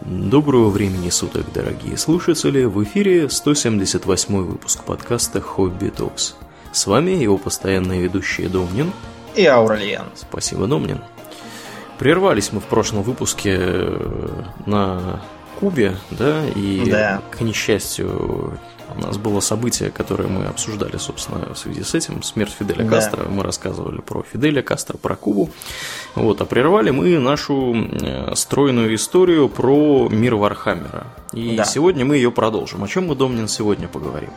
Доброго времени суток, дорогие слушатели! В эфире 178 выпуск подкаста «Хобби Токс». С вами его постоянные ведущие Домнин и Ауралиен. Спасибо, Домнин. Прервались мы в прошлом выпуске э, на Кубе, да, и, да. к несчастью, у нас было событие, которое мы обсуждали, собственно, в связи с этим. Смерть Фиделя да. Кастро. Мы рассказывали про Фиделя Кастро, про Кубу. Вот, а прервали мы нашу э, стройную историю про мир Вархаммера. И да. сегодня мы ее продолжим. О чем мы, Домнин, сегодня поговорим?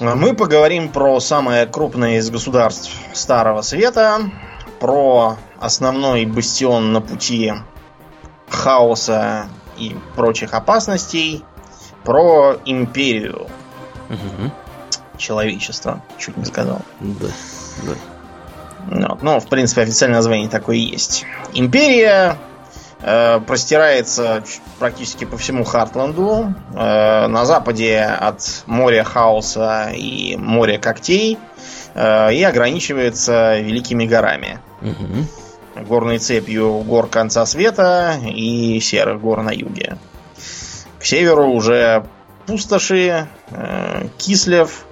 Мы поговорим про самое крупное из государств Старого Света, про основной бастион на пути хаоса и прочих опасностей, про империю, угу. человечества, чуть не сказал. Да, да. Вот. Ну, в принципе, официальное название такое и есть. Империя э, простирается практически по всему Хартланду. Э, на западе от моря хаоса и моря когтей э, и ограничивается великими горами. Угу. Горной цепью гор конца света и серых гор на юге. К северу уже пустоши, э, Кислев.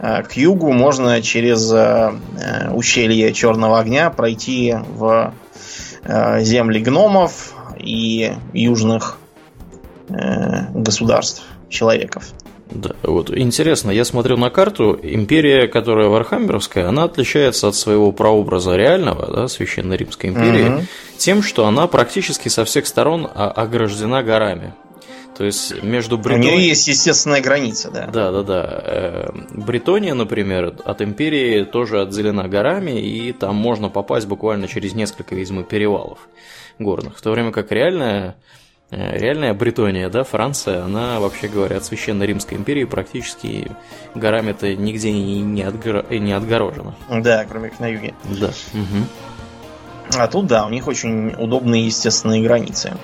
Э, к югу можно через э, ущелье Черного огня пройти в земли гномов и южных государств, человеков. Да, вот интересно, я смотрю на карту, империя, которая вархаммеровская, она отличается от своего прообраза реального, да, Священной Римской империи, угу. тем, что она практически со всех сторон ограждена горами. То есть между Бретонией... У нее есть естественная граница, да. Да, да, да. Бретония, например, от империи тоже отделена горами, и там можно попасть буквально через несколько, видимо, перевалов горных. В то время как реальная, э, реальная Бретония, да, Франция, она, вообще говоря, от Священной Римской империи практически горами-то нигде не, не, отгор... не отгорожена. Да, кроме как на юге. Да. Угу. А тут, да, у них очень удобные естественные границы.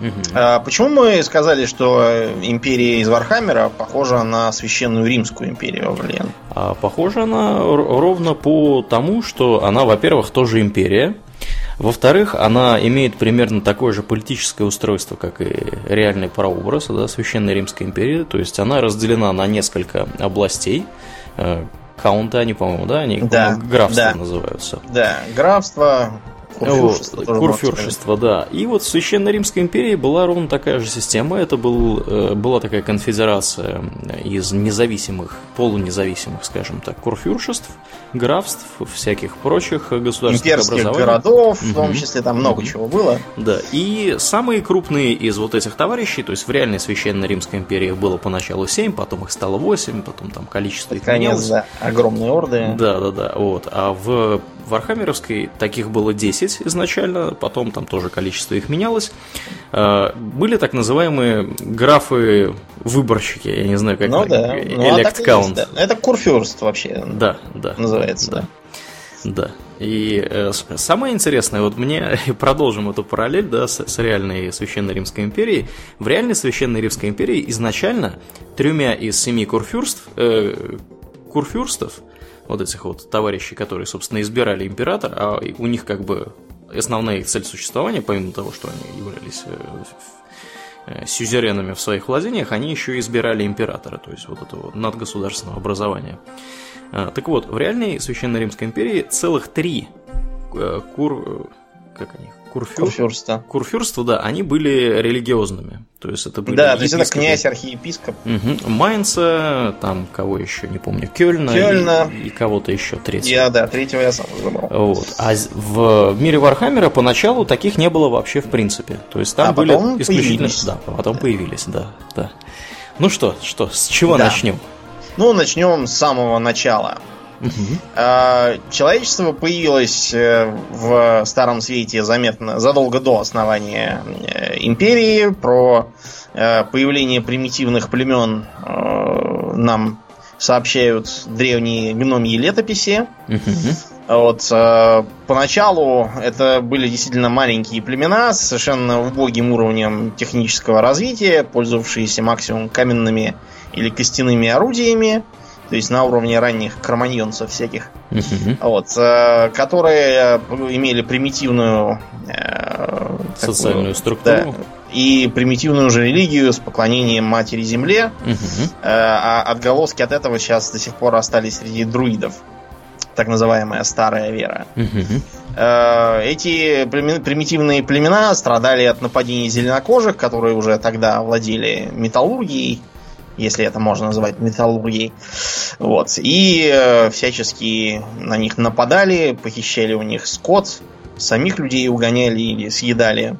Угу. Почему мы сказали, что империя из Вархаммера похожа на священную римскую империю, Блин? А похожа она ровно по тому, что она, во-первых, тоже империя. Во-вторых, она имеет примерно такое же политическое устройство, как и реальный прообраз да, Священной Римской империи. То есть она разделена на несколько областей. Э, county они, по-моему, да? Они да, графства да. называются. Да, графство, Курфюршество, вот, курфюршество да. И вот в Священной Римской империи была ровно такая же система. Это был, э, была такая конфедерация из независимых, полунезависимых, скажем так, курфюршеств, графств, всяких прочих государственных Имперских городов, угу. в том числе там много угу. чего было. Да, и самые крупные из вот этих товарищей, то есть в реальной Священной Римской империи было поначалу 7, потом их стало 8, потом там количество их менялось. да, огромные орды. Да, да, да, вот. А в Вархаммеровской таких было 10 изначально, потом там тоже количество их менялось. А, были так называемые графы-выборщики, я не знаю, как ну, да. Elect ну, а Да. Это курфюрст вообще да, да, называется. Да. Да. И э, самое интересное, вот мне продолжим эту параллель да, с, с реальной Священной Римской империей. В реальной Священной Римской империи изначально тремя из семи курфюрств, э, курфюрстов вот этих вот товарищей, которые, собственно, избирали императора, а у них как бы основная их цель существования, помимо того, что они являлись э, э, сюзеренами в своих владениях, они еще избирали императора, то есть вот этого надгосударственного образования. А, так вот, в реальной Священной Римской империи целых три э, кур... как они? Курфюр... Курфюрста. Курфюрства, да, они были религиозными. То есть это были Да, то есть это князь, архиепископ. Угу. Майнца, там кого еще, не помню, Кёльна. Кёльна. И, и кого-то еще, третьего. Я, да, третьего я сам забрал. Вот. А в мире Вархаммера поначалу таких не было вообще в принципе. То есть там а были исключительно... Появились. Да, потом да. появились, да, да. Ну что, что, с чего да. начнем? Ну, начнем с самого начала. Угу. Человечество появилось э, в Старом Свете заметно задолго до основания э, империи. Про э, появление примитивных племен нам сообщают древние гномьи летописи. Вот, поначалу это были действительно маленькие племена с совершенно убогим уровнем технического развития, пользовавшиеся максимум каменными или костяными орудиями то есть на уровне ранних кроманьонцев всяких, вот, э, которые имели примитивную э, Социальную такую, структуру. Да, и примитивную же религию с поклонением матери земле. Угу. А отголоски от этого сейчас до сих пор остались среди друидов. Так называемая старая вера. Угу. Эти примитивные племена страдали от нападений зеленокожих, которые уже тогда владели металлургией если это можно назвать металлургией. Вот. И э, всячески на них нападали, похищали у них скот, самих людей угоняли или съедали.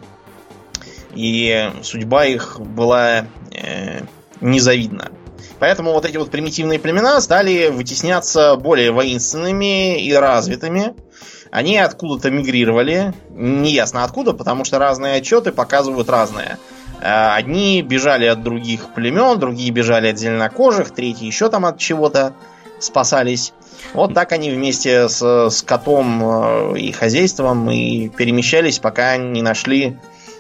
И судьба их была э, незавидна. Поэтому вот эти вот примитивные племена стали вытесняться более воинственными и развитыми. Они откуда-то мигрировали, неясно откуда, потому что разные отчеты показывают разное. Э, одни бежали от других племен, другие бежали от зеленокожих, третьи еще там от чего-то спасались. Вот так они вместе с, с котом э, и хозяйством и перемещались, пока не нашли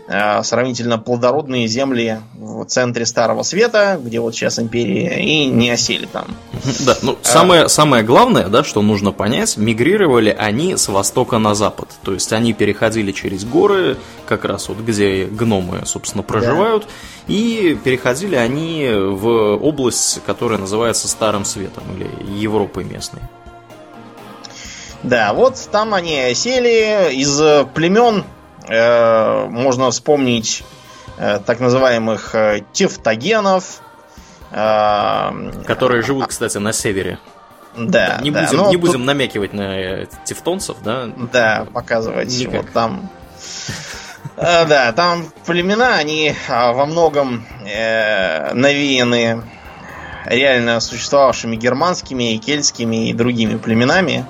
сравнительно плодородные земли в центре Старого Света, где вот сейчас империя, и не осели там. Да, ну а... самое, самое главное, да, что нужно понять, мигрировали они с востока на запад. То есть они переходили через горы, как раз вот где гномы, собственно, проживают, да. и переходили они в область, которая называется Старым Светом, или Европой местной. Да, вот там они осели из племен Э, можно вспомнить э, так называемых э, тефтогенов. Которые живут, кстати, на севере. Да, не да, будем, не будем тут... намекивать на тевтонцев, да? Да, показывать. Никак. Вот там. Да, там племена, они во многом навеяны реально существовавшими германскими, кельтскими и другими племенами.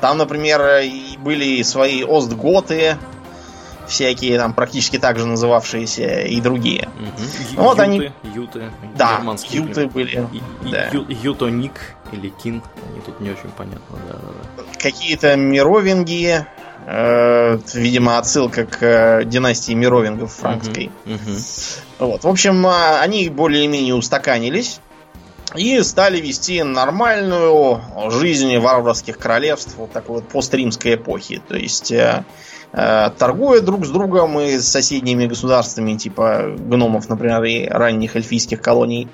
Там, например, были свои остготы, всякие там практически так же называвшиеся и другие. Угу. Вот юты, они... Юты, да, юты были. И, да. Ю, ютоник или кин, они тут не очень понятно. Да, да, да. Какие-то мировинги, э, видимо, отсылка к э, династии мировингов франкской. Угу, угу. Вот. В общем, э, они более-менее устаканились и стали вести нормальную жизнь варварских королевств вот такой вот постримской эпохи. То есть Э, торгуя друг с другом и с соседними государствами, типа гномов, например, и ранних эльфийских колоний,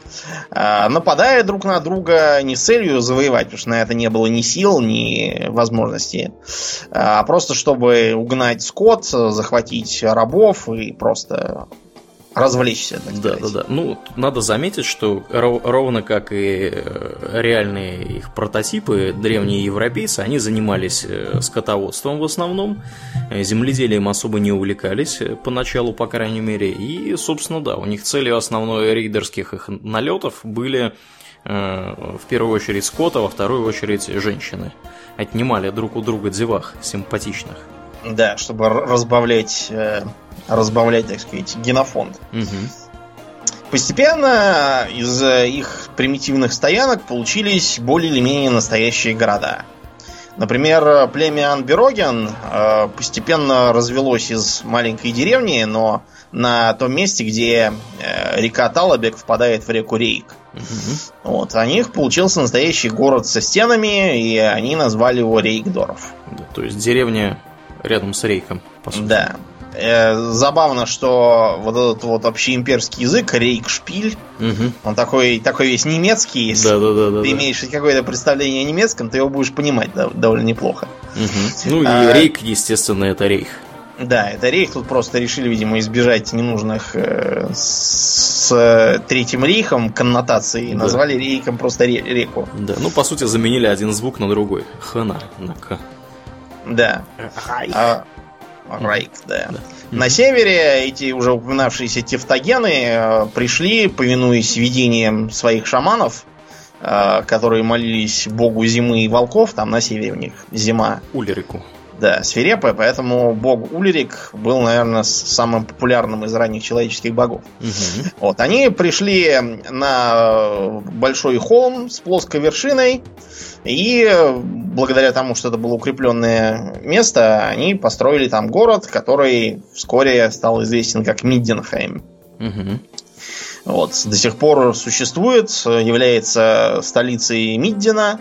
э, нападая друг на друга не с целью завоевать, потому что на это не было ни сил, ни возможности, а просто чтобы угнать скот, захватить рабов и просто развлечься. Так да, сказать. да, да. Ну, надо заметить, что ровно как и э, реальные их прототипы, древние европейцы, они занимались э, скотоводством в основном, э, земледелием особо не увлекались, поначалу, по крайней мере, и, собственно, да, у них целью основной рейдерских их налетов были в первую очередь скота, во вторую очередь женщины. Отнимали друг у друга девах симпатичных. Да, чтобы разбавлять разбавлять, так сказать, генофонд. Угу. Постепенно из их примитивных стоянок получились более или менее настоящие города. Например, племя Анбероген э, постепенно развелось из маленькой деревни, но на том месте, где э, река Талабек впадает в реку Рейк. Угу. Вот, у них получился настоящий город со стенами, и они назвали его Рейкдорф. Да, то есть деревня рядом с Рейком, по сути. Да. Э, забавно, что вот этот вот общеимперский язык, рейкшпиль, угу. он такой, такой весь немецкий. Если да, да, да, ты да, имеешь какое-то представление о немецком, ты его будешь понимать да, довольно неплохо. Угу. Ну и а, рейк, естественно, это рейх. Да, это рейх. Тут просто решили, видимо, избежать ненужных э, с э, Третьим рейхом коннотаций. Да. Назвали рейком просто ре- реку. Да, ну по сути заменили один звук на другой. Хана на К. Да. Райх. А, Райк, да. да. На севере эти уже упоминавшиеся тефтогены э, пришли, повинуясь видениям своих шаманов, э, которые молились богу зимы и волков, там на севере у них зима. Улерику. Да, свирепая, поэтому бог Улерик был, наверное, самым популярным из ранних человеческих богов. Угу. Вот, они пришли на большой холм с плоской вершиной, и благодаря тому, что это было укрепленное место, они построили там город, который вскоре стал известен как Мидденхайм. Угу. Вот, до сих пор существует, является столицей Миддена.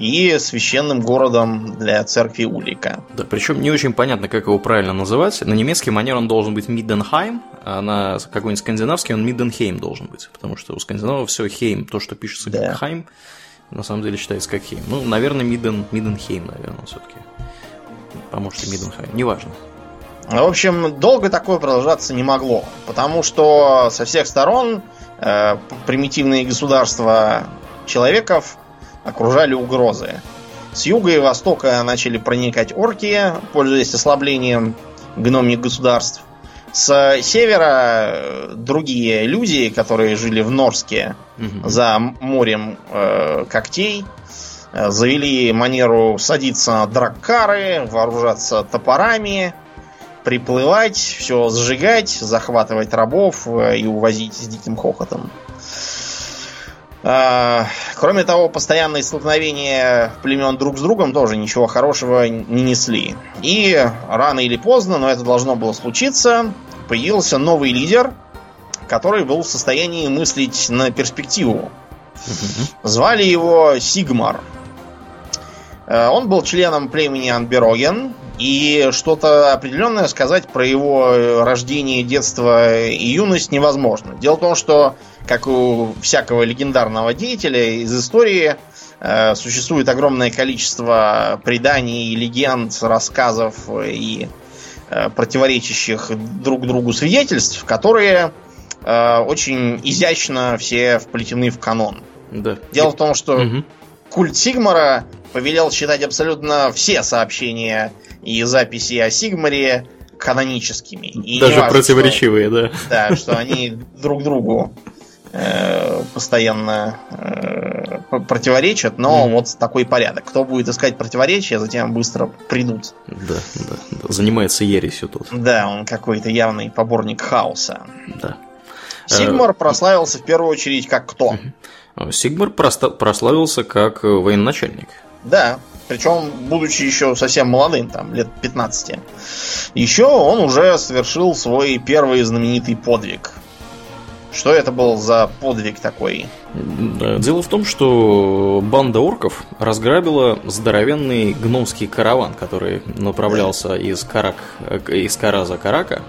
И священным городом для церкви Улика. Да, причем не очень понятно, как его правильно называть. На немецкий манер он должен быть Мидденхайм, а на какой-нибудь скандинавский он Мидденхейм должен быть, потому что у скандинавов все Хейм, то, что пишется да. как Хайм, на самом деле читается как Хейм. Ну, наверное, Мидден, Мидденхейм, наверное, все-таки. А может и Мидденхайм, неважно. В общем, долго такое продолжаться не могло, потому что со всех сторон э, примитивные государства человеков окружали угрозы. С юга и востока начали проникать орки, пользуясь ослаблением гномных государств. С севера э, другие люди, которые жили в Норске угу. за морем э, когтей, э, завели манеру садиться на драккары, вооружаться топорами, приплывать, все сжигать, захватывать рабов э, и увозить с диким хохотом. А, кроме того, постоянные столкновения племен друг с другом тоже ничего хорошего не несли. И рано или поздно, но это должно было случиться, появился новый лидер, который был в состоянии мыслить на перспективу. Звали его Сигмар. Э, он был членом племени Анбероген, и что-то определенное сказать про его рождение, детство и юность невозможно. Дело в том, что как у всякого легендарного деятеля из истории, э, существует огромное количество преданий, легенд, рассказов и э, противоречащих друг другу свидетельств, которые э, очень изящно все вплетены в канон. Да. Дело в том, что угу. культ Сигмара повелел считать абсолютно все сообщения и записи о Сигмаре каноническими. И Даже важно, противоречивые, что, да. Да, что они друг другу Э, постоянно э, противоречат, но mm-hmm. вот такой порядок. Кто будет искать противоречия, затем быстро придут. Да, да, да. Занимается ересью тут. Да, он какой-то явный поборник хаоса. Да. Сигмар прославился в первую очередь как кто? Сигмар прославился как военачальник. Да, причем будучи еще совсем молодым, там, лет 15. Еще он уже совершил свой первый знаменитый подвиг. Что это был за подвиг такой? Дело в том, что банда орков разграбила здоровенный гномский караван, который направлялся из, Карак, из Караза Карака.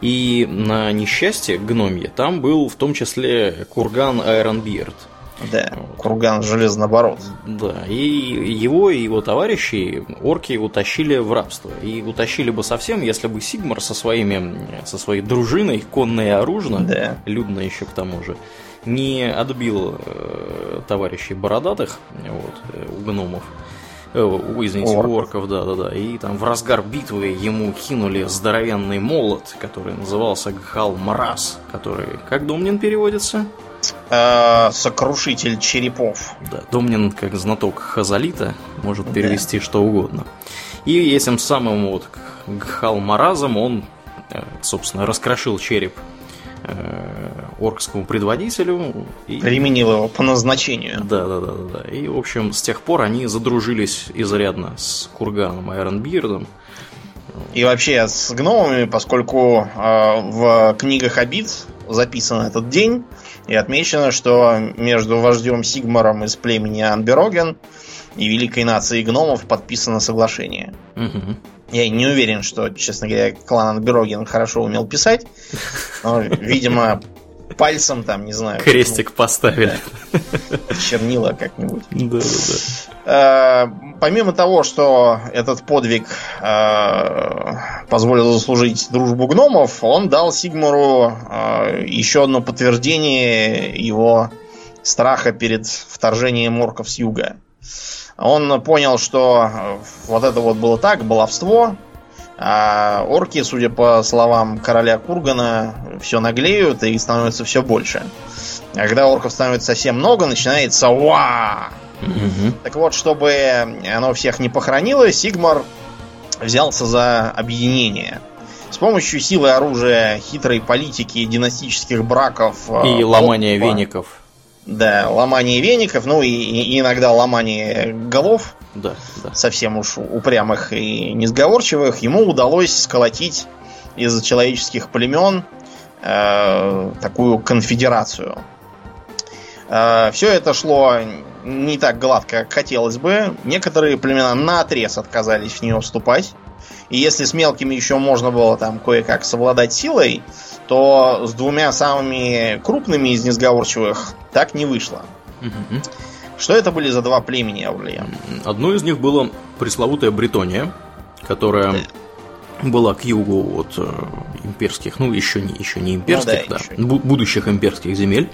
И на несчастье гномье там был в том числе курган Айронбирд – да, курган железноборот. Да, и его и его товарищи, орки, утащили в рабство. И утащили бы совсем, если бы Сигмар со, своими, со своей дружиной, конное и оружно, да. людно еще к тому же, не отбил э, товарищей бородатых вот, э, у гномов. Э, извините, орков. орков, да, да, да. И там в разгар битвы ему кинули здоровенный молот, который назывался Гхал Марас, который, как Домнин переводится? Э, сокрушитель черепов. Да, Домнин, как знаток Хазалита, может перевести да. что угодно. И этим самым вот Гхалмаразом он, э, собственно, раскрошил череп э, оркскому предводителю. И... Применил его по назначению. Да, да, да, да, да. И, в общем, с тех пор они задружились изрядно с Курганом Айронбирдом. И вообще с гномами, поскольку э, в книгах обид записан этот день, и отмечено, что между вождем Сигмаром из племени Анбероген и великой нацией гномов подписано соглашение. Угу. Я не уверен, что, честно говоря, клан Анбероген хорошо умел писать. Но, видимо, пальцем там, не знаю. Крестик ну, поставили. Да, чернила как-нибудь. Да, да, да. Э, помимо того, что этот подвиг э, позволил заслужить дружбу гномов, он дал Сигмару э, еще одно подтверждение его страха перед вторжением орков с юга. Он понял, что вот это вот было так, баловство, а орки, судя по словам короля Кургана, все наглеют и становится все больше. А когда орков становится совсем много, начинается ва. Угу. Так вот, чтобы оно всех не похоронило, Сигмар взялся за объединение. С помощью силы оружия, хитрой политики, династических браков и ломания веников да, ломание веников, ну и, и иногда ломание голов. Да, да. Совсем уж упрямых и несговорчивых. Ему удалось сколотить из человеческих племен э, такую конфедерацию. Э, все это шло не так гладко, как хотелось бы. Некоторые племена на отрез отказались в нее вступать. И если с мелкими еще можно было там кое-как совладать силой, то с двумя самыми крупными из несговорчивых так не вышло. Угу. Что это были за два племени, Аурлия? Одно из них было пресловутая Бретония, которая была к югу от э, имперских, ну еще не, еще не имперских, ну, да, да еще. будущих имперских земель.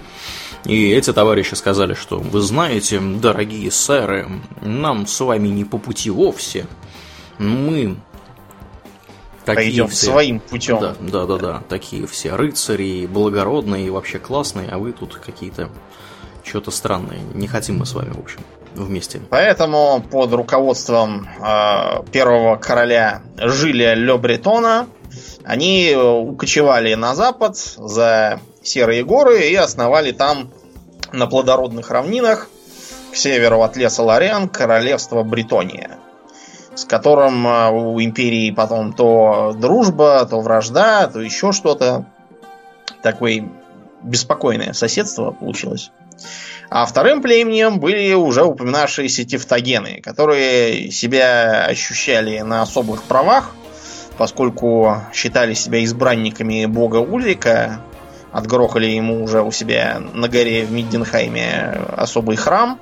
И эти товарищи сказали, что вы знаете, дорогие сэры, нам с вами не по пути вовсе. Мы такие Пойдем все... своим путем. Да, да, да, да, такие все рыцари, благородные и вообще классные, а вы тут какие-то что-то странное. Не хотим мы с вами, в общем, вместе. Поэтому под руководством э, первого короля Жилия Ле Бретона они укочевали на запад за Серые горы и основали там на плодородных равнинах к северу от леса Лориан королевство Бретония, с которым э, у империи потом то дружба, то вражда, то еще что-то. Такое беспокойное соседство получилось. А вторым племенем были уже упоминавшиеся тевтогены, которые себя ощущали на особых правах, поскольку считали себя избранниками бога Ульрика, отгрохали ему уже у себя на горе в Мидденхайме особый храм.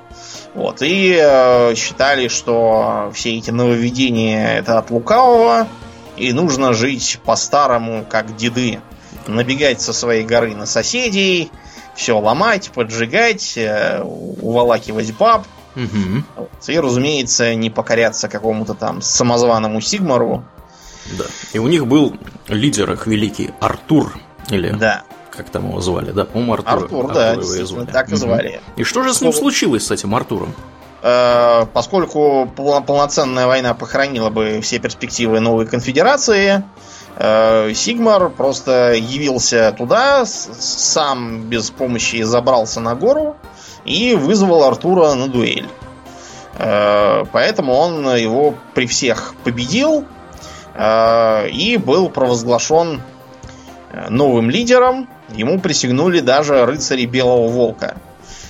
Вот, и э, считали, что все эти нововведения это от лукавого, и нужно жить по-старому, как деды. Набегать со своей горы на соседей, все ломать, поджигать, уволакивать баб. Угу. И, разумеется, не покоряться какому-то там самозваному Сигмару. Да. И у них был лидер их великий Артур. Или да как там его звали, да? По-моему, Артур. Артур, да, его так и звали. И что же с ним случилось, с этим Артуром? Э, поскольку полноценная война похоронила бы все перспективы новой конфедерации, Сигмар просто явился туда, сам без помощи забрался на гору и вызвал Артура на дуэль. Э, поэтому он его при всех победил и был провозглашен новым лидером Ему присягнули даже рыцари Белого Волка.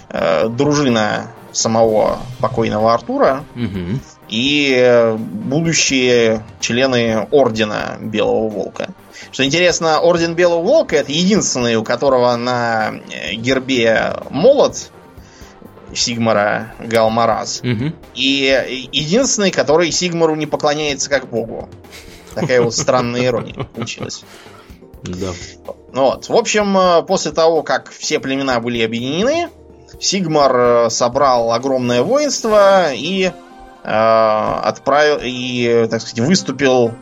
Э, дружина самого покойного Артура угу. И будущие члены Ордена Белого Волка. Что интересно, Орден Белого Волка это единственный, у которого на э, гербе молот Сигмара Галмараз. Угу. И единственный, который Сигмару не поклоняется как богу. Такая вот странная ирония получилась. Да. Вот. В общем, э, после того, как все племена были объединены, Сигмар э, собрал огромное воинство и э, отправил и, так сказать, выступил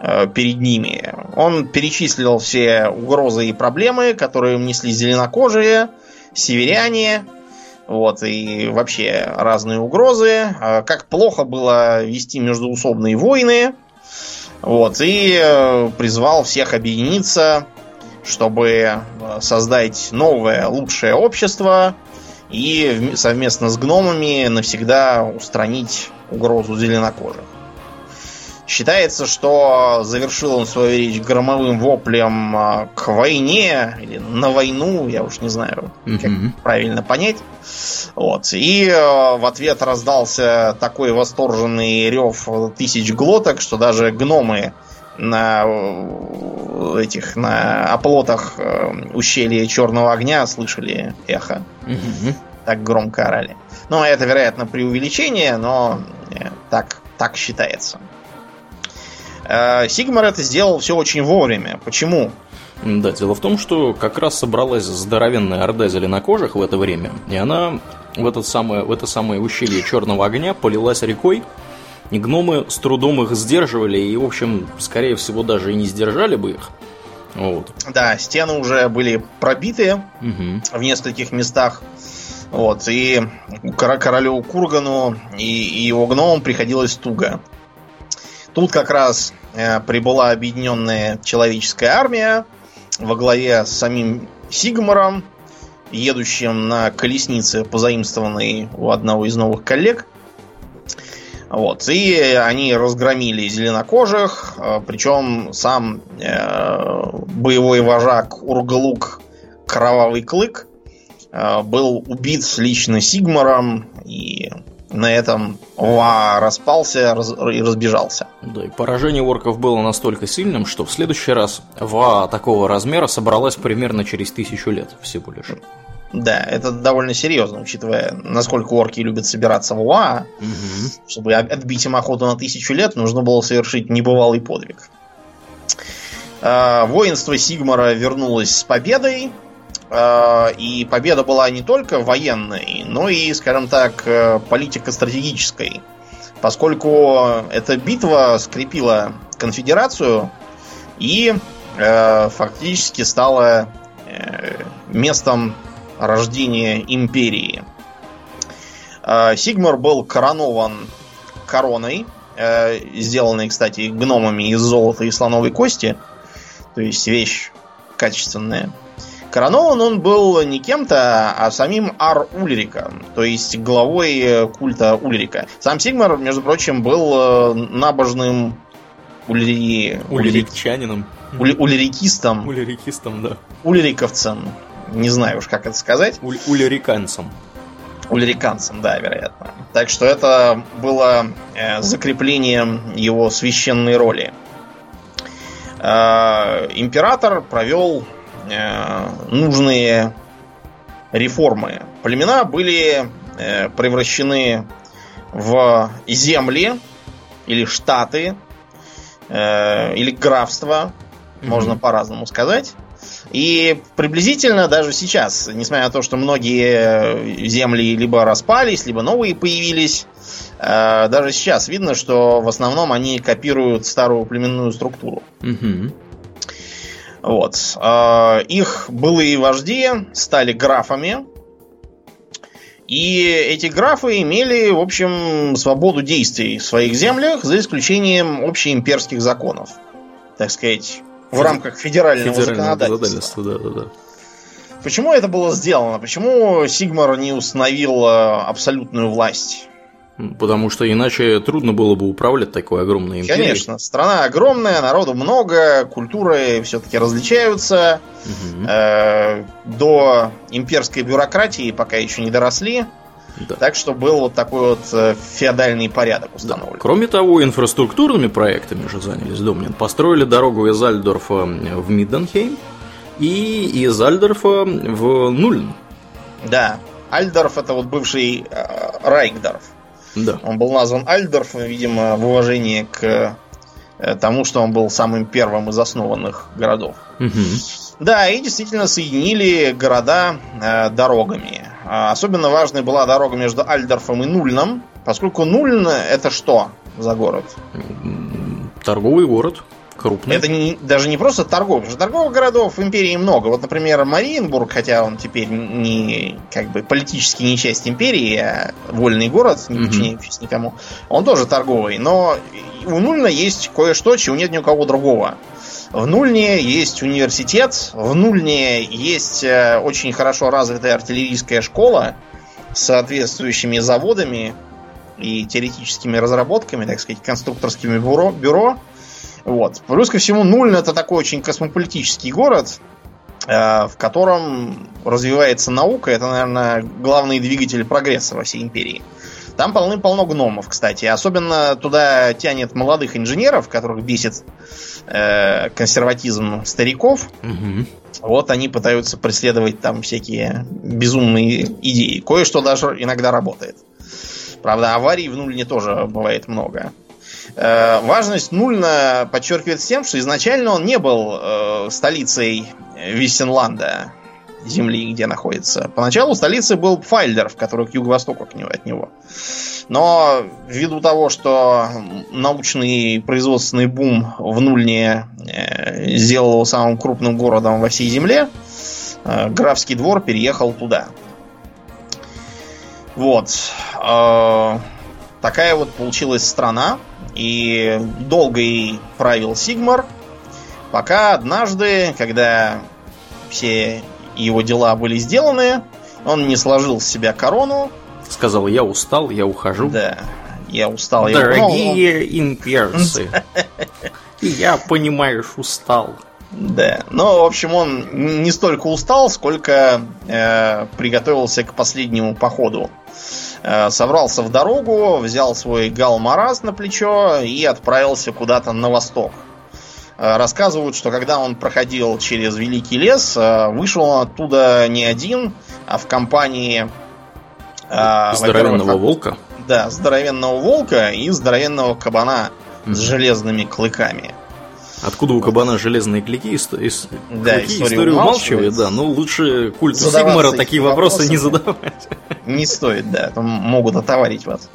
э, перед ними. Он перечислил все угрозы и проблемы, которые им несли зеленокожие, северяне, вот, и вообще разные угрозы, э, как плохо было вести междуусобные войны, вот, и э, призвал всех объединиться, чтобы э, создать новое, лучшее общество и совместно с гномами навсегда устранить угрозу зеленокожих. Считается, что завершил он свою речь громовым воплем а, к войне или на войну, я уж не знаю, как mm-hmm. правильно понять. Вот. И э, в ответ раздался такой восторженный рев тысяч глоток, что даже гномы на этих на оплотах э, ущелья Черного огня слышали эхо. Mm-hmm. Так громко орали. Ну, это, вероятно, преувеличение, но так, так считается. Э, Сигмар это сделал все очень вовремя. Почему? Да, дело в том, что как раз собралась здоровенная орда зеленокожих в это время, и она в, этот самое, в это самое ущелье Черного огня полилась рекой, и гномы с трудом их сдерживали, и, в общем, скорее всего, даже и не сдержали бы их. Вот. Да, стены уже были пробиты угу. в нескольких местах. Вот, и королю Кургану и, его гномам приходилось туго. Тут как раз э, прибыла объединенная человеческая армия во главе с самим Сигмаром, едущим на колеснице, позаимствованной у одного из новых коллег. Вот. И они разгромили зеленокожих, э, причем сам э, боевой вожак Ургалук Кровавый Клык был убит лично Сигмаром, и на этом Ва распался раз, и разбежался. Да, и поражение орков было настолько сильным, что в следующий раз Ва такого размера собралась примерно через тысячу лет всего лишь. Да, это довольно серьезно, учитывая, насколько орки любят собираться в Уа. Угу. Чтобы отбить им охоту на тысячу лет, нужно было совершить небывалый подвиг. А, воинство Сигмара вернулось с победой. А, и победа была не только военной, но и, скажем так, э, политико-стратегической. Поскольку эта битва скрепила конфедерацию и э, фактически стала э, местом рождения империи. А, Сигмар был коронован короной, э, сделанной, кстати, гномами из золота и слоновой кости. То есть вещь качественная. Коронован он был не кем-то, а самим Ар Ульриком, то есть главой культа Ульрика. Сам Сигмар, между прочим, был э, набожным ульри... Ульрикчанином. Уль... Ульрикистом. Ульрикистом, да. Ульриковцем. Не знаю уж, как это сказать. Уль ульриканцем. Ульриканцем, да, вероятно. Так что это было э, закреплением его священной роли. Э, император провел э, нужные реформы. Племена были э, превращены в земли или штаты э, или графства, mm-hmm. можно по-разному сказать. И приблизительно даже сейчас, несмотря на то, что многие земли либо распались, либо новые появились, э, даже сейчас видно, что в основном они копируют старую племенную структуру. Угу. Вот. Э, их былые вожди стали графами. И эти графы имели, в общем, свободу действий в своих землях, за исключением общеимперских законов. Так сказать, в рамках федерального, федерального законодательства. Да, да, да. Почему это было сделано? Почему Сигмар не установил э, абсолютную власть? Потому что иначе трудно было бы управлять такой огромной империей. Конечно, страна огромная, народу много, культуры все-таки различаются. Угу. Э, до имперской бюрократии пока еще не доросли. Да. Так что был вот такой вот э, феодальный порядок установлен. Да. Кроме того, инфраструктурными проектами же занялись Домнин. Построили дорогу из Альдорфа в Мидденхейм и из Альдорфа в Нульн. Да, Альдорф это вот бывший э, Райкдорф. Да. Он был назван Альдорфом, видимо, в уважении к э, тому, что он был самым первым из основанных городов. Угу. Да, и действительно соединили города э, дорогами. А особенно важной была дорога между Альдорфом и Нульном, поскольку Нульн это что за город? Торговый город. Крупный. Это не, даже не просто торговый, потому что торговых городов в империи много. Вот, например, Мариенбург, хотя он теперь не как бы политически не часть империи, а вольный город, не подчиняющийся mm-hmm. никому, он тоже торговый. Но у Нульна есть кое-что, чего нет ни у кого другого. В Нульне есть университет, в Нульне есть э, очень хорошо развитая артиллерийская школа с соответствующими заводами и теоретическими разработками, так сказать, конструкторскими бюро. бюро. Вот. Плюс ко всему, Нульн это такой очень космополитический город, э, в котором развивается наука. Это, наверное, главный двигатель прогресса во всей империи. Там полны-полно гномов, кстати. Особенно туда тянет молодых инженеров, которых бесит э, консерватизм стариков. Угу. Вот они пытаются преследовать там всякие безумные идеи. Кое-что даже иногда работает. Правда, аварий в Нульне тоже бывает много. Э, важность Нульна подчеркивает тем, что изначально он не был э, столицей Виссенланда земли, где находится. Поначалу столицей был Файльдерф, который к юго-востоку от него. Но ввиду того, что научный производственный бум в Нульне э, сделал его самым крупным городом во всей земле, графский двор переехал туда. Вот. Такая вот получилась страна. И долго и правил Сигмар, пока однажды, когда все его дела были сделаны, он не сложил с себя корону. Сказал, я устал, я ухожу. Да, я устал, я Дорогие имперцы, я, понимаешь, устал. Да. Но, в общем, он не столько устал, сколько э, приготовился к последнему походу. Э, собрался в дорогу, взял свой галмараз на плечо и отправился куда-то на восток. Э, рассказывают, что когда он проходил через Великий лес, э, вышел он оттуда не один, а в компании... Э, здоровенного волка? Да, здоровенного волка и здоровенного кабана mm-hmm. с железными клыками. Откуда у кабана железные клыки? Ис, ис, да, клыки историю умалчивает, да. Но лучше культу Сигмара такие вопросы не задавать. Не стоит, да. Там могут отоварить вас.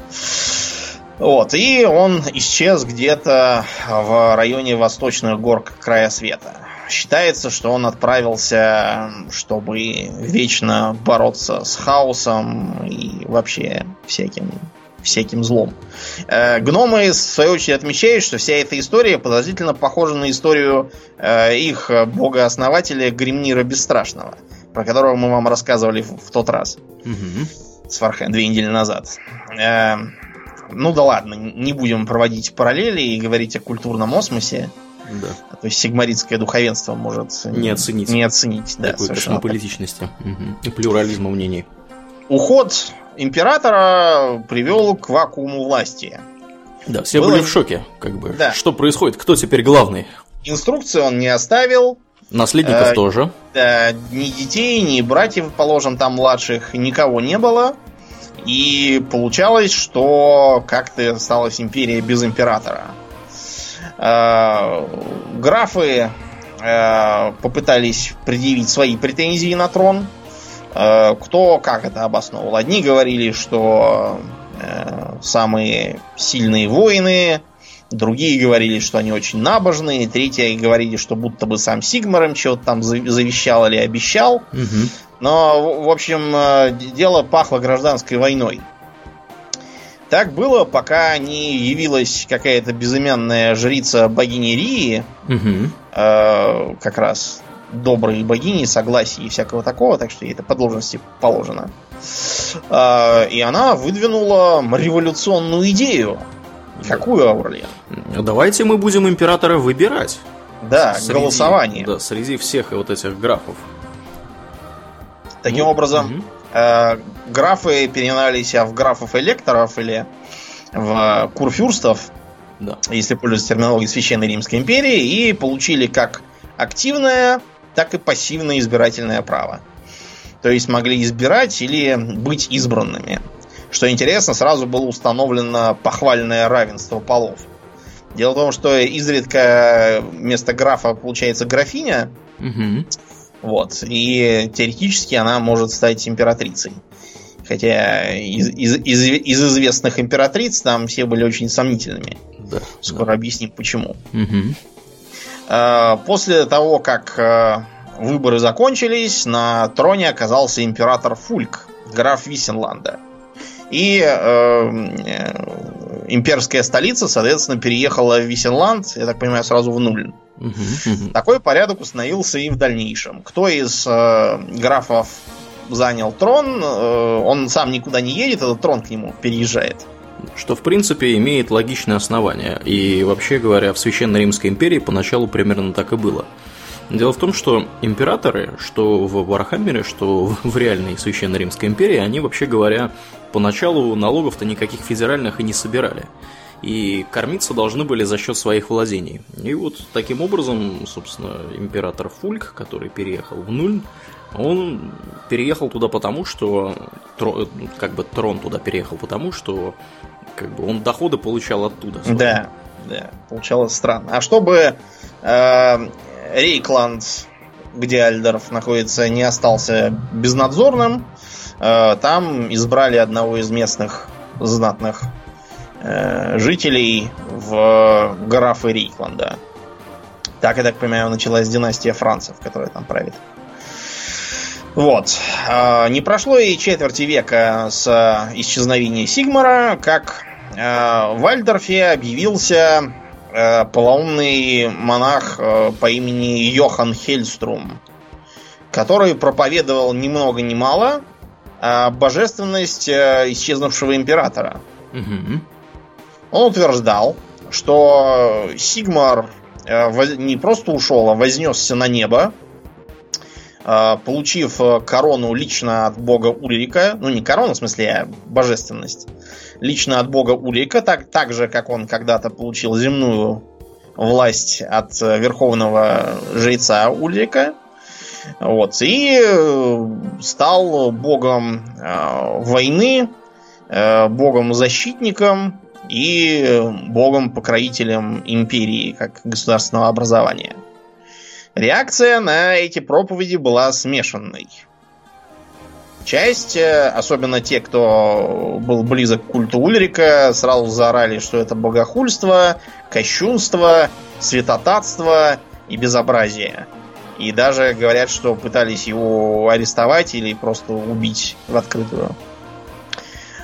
Вот, и он исчез где-то в районе восточных гор края света. Считается, что он отправился, чтобы вечно бороться с хаосом и вообще всяким всяким злом. Э, гномы, в свою очередь, отмечают, что вся эта история подозрительно похожа на историю э, их бога-основателя Гремнира Бесстрашного, про которого мы вам рассказывали в тот раз. Угу. С Фархен две недели назад. Э, ну да ладно, не будем проводить параллели и говорить о культурном осмосе. Да. То есть сигмаритское духовенство может не оценить. Не оценить, да. Такой космополитичности угу. и плюрализма мнений. Уход императора привел к вакууму власти. Да, все Было... были в шоке, как бы. Да. Что происходит? Кто теперь главный? Инструкции он не оставил. Наследников э, тоже. Да, ни детей, ни братьев, положим, там младших, никого не было. И получалось, что как-то осталась империя без императора. Э, графы э, попытались предъявить свои претензии на трон. Э, кто как это обосновал? Одни говорили, что самые сильные воины, другие говорили, что они очень набожные, третьи говорили, что будто бы сам Сигмар им чего-то там завещал или обещал. Угу. Но, в общем, э, дело пахло гражданской войной. Так было, пока не явилась какая-то безымянная жрица богини Рии, угу. э, как раз доброй богини, согласия и всякого такого, так что ей это по должности положено. Э, и она выдвинула революционную идею. Какую, Аурлиен? Давайте мы будем императора выбирать. Да, среди, голосование. Да, среди всех вот этих графов. Таким ну, образом, угу. э, графы переименовали себя в графов-электоров или в курфюрстов, да. если пользоваться терминологией Священной Римской империи, и получили как активное, так и пассивное избирательное право. То есть могли избирать или быть избранными. Что интересно, сразу было установлено похвальное равенство полов. Дело в том, что изредка вместо графа получается графиня, угу. Вот. И теоретически она может стать императрицей. Хотя из, из, из, из известных императриц там все были очень сомнительными. Да, Скоро да. объясним почему. Угу. После того, как а, выборы закончились, на троне оказался император Фульк, граф Висенланда. И э, э, имперская столица, соответственно, переехала в Висенланд, я так понимаю, сразу в Нуль. Такой порядок установился и в дальнейшем. Кто из э, графов занял трон, э, он сам никуда не едет, этот трон к нему переезжает. Что, в принципе, имеет логичное основание. И, вообще говоря, в Священной Римской империи поначалу примерно так и было. Дело в том, что императоры, что в Вархаммере, что в реальной Священной Римской империи, они, вообще говоря, поначалу налогов-то никаких федеральных и не собирали и кормиться должны были за счет своих владений. И вот таким образом, собственно, император Фульк, который переехал в Нуль, он переехал туда потому, что как бы трон туда переехал потому, что как бы он доходы получал оттуда. Свои. Да, да, получалось странно. А чтобы э, Рейкланд, где Альдорф находится, не остался безнадзорным, э, там избрали одного из местных знатных Э, жителей в графы Рейкланда. Так, я так понимаю, началась династия францев, которая там правит. Вот. А, не прошло и четверти века с исчезновения Сигмара, как э, в Альдорфе объявился э, полоумный монах по имени Йохан Хельструм, который проповедовал ни много ни мало божественность исчезнувшего императора. Угу. Он утверждал, что Сигмар не просто ушел, а вознесся на небо, получив корону лично от бога Ульрика, ну не корону, в смысле, а божественность, лично от бога Ульрика, так, так же, как он когда-то получил земную власть от верховного жреца Ульрика, вот, и стал богом войны, богом-защитником и богом-покровителем империи как государственного образования. Реакция на эти проповеди была смешанной. Часть, э, особенно те, кто был близок к культу Ульрика, сразу заорали, что это богохульство, кощунство, святотатство и безобразие. И даже говорят, что пытались его арестовать или просто убить в открытую.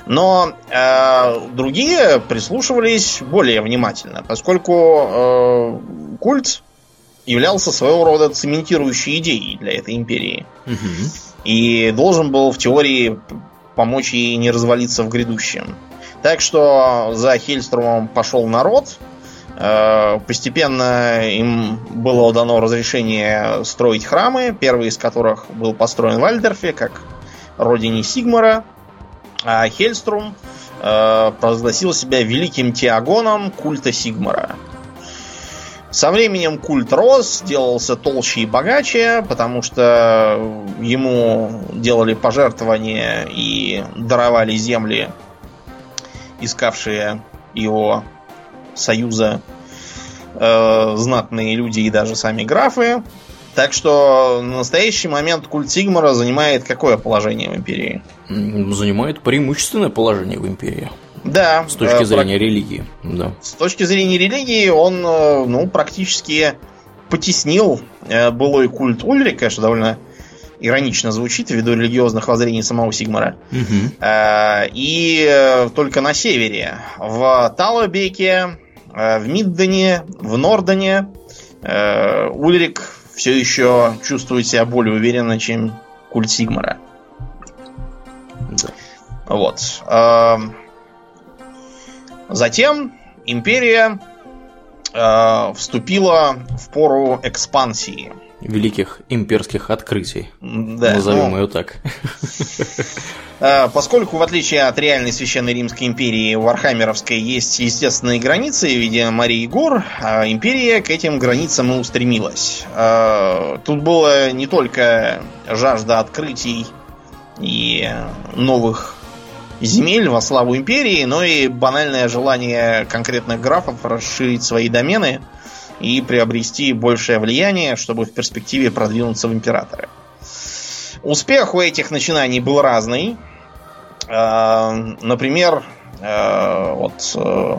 Но э, другие прислушивались более внимательно, поскольку э, культ являлся своего рода цементирующей идеей для этой империи. Угу. И должен был в теории помочь ей не развалиться в грядущем. Так что за Хельструмом пошел народ. Э, постепенно им было дано разрешение строить храмы, первый из которых был построен в Альдерфе, как родине Сигмара. А Хельструм э, провозгласил себя великим теогоном культа Сигмара. Со временем культ рос, делался толще и богаче, потому что ему делали пожертвования и даровали земли, искавшие его союза э, знатные люди и даже сами графы. Так что на настоящий момент культ Сигмара занимает какое положение в империи? Занимает преимущественное положение в империи. Да. С точки э, зрения про... религии. Да. С точки зрения религии он э, ну, практически потеснил э, былой культ Ульрика, что довольно иронично звучит ввиду религиозных воззрений самого Сигмара. Угу. И только на севере, в Талобеке, в Миддене, в Нордене, Ульрик все еще чувствует себя более уверенно, чем культ Сигмара. Да. Вот. Затем империя э, вступила в пору экспансии. Великих имперских открытий. Да, Назовем ну, ее так. Э, поскольку, в отличие от реальной Священной Римской империи, у Вархаммеровской есть естественные границы в виде морей и гор, а империя к этим границам и устремилась. Э, тут было не только жажда открытий и новых земель во славу империи, но и банальное желание конкретных графов расширить свои домены и приобрести большее влияние, чтобы в перспективе продвинуться в императоры. Успех у этих начинаний был разный. А, например, а, вот э,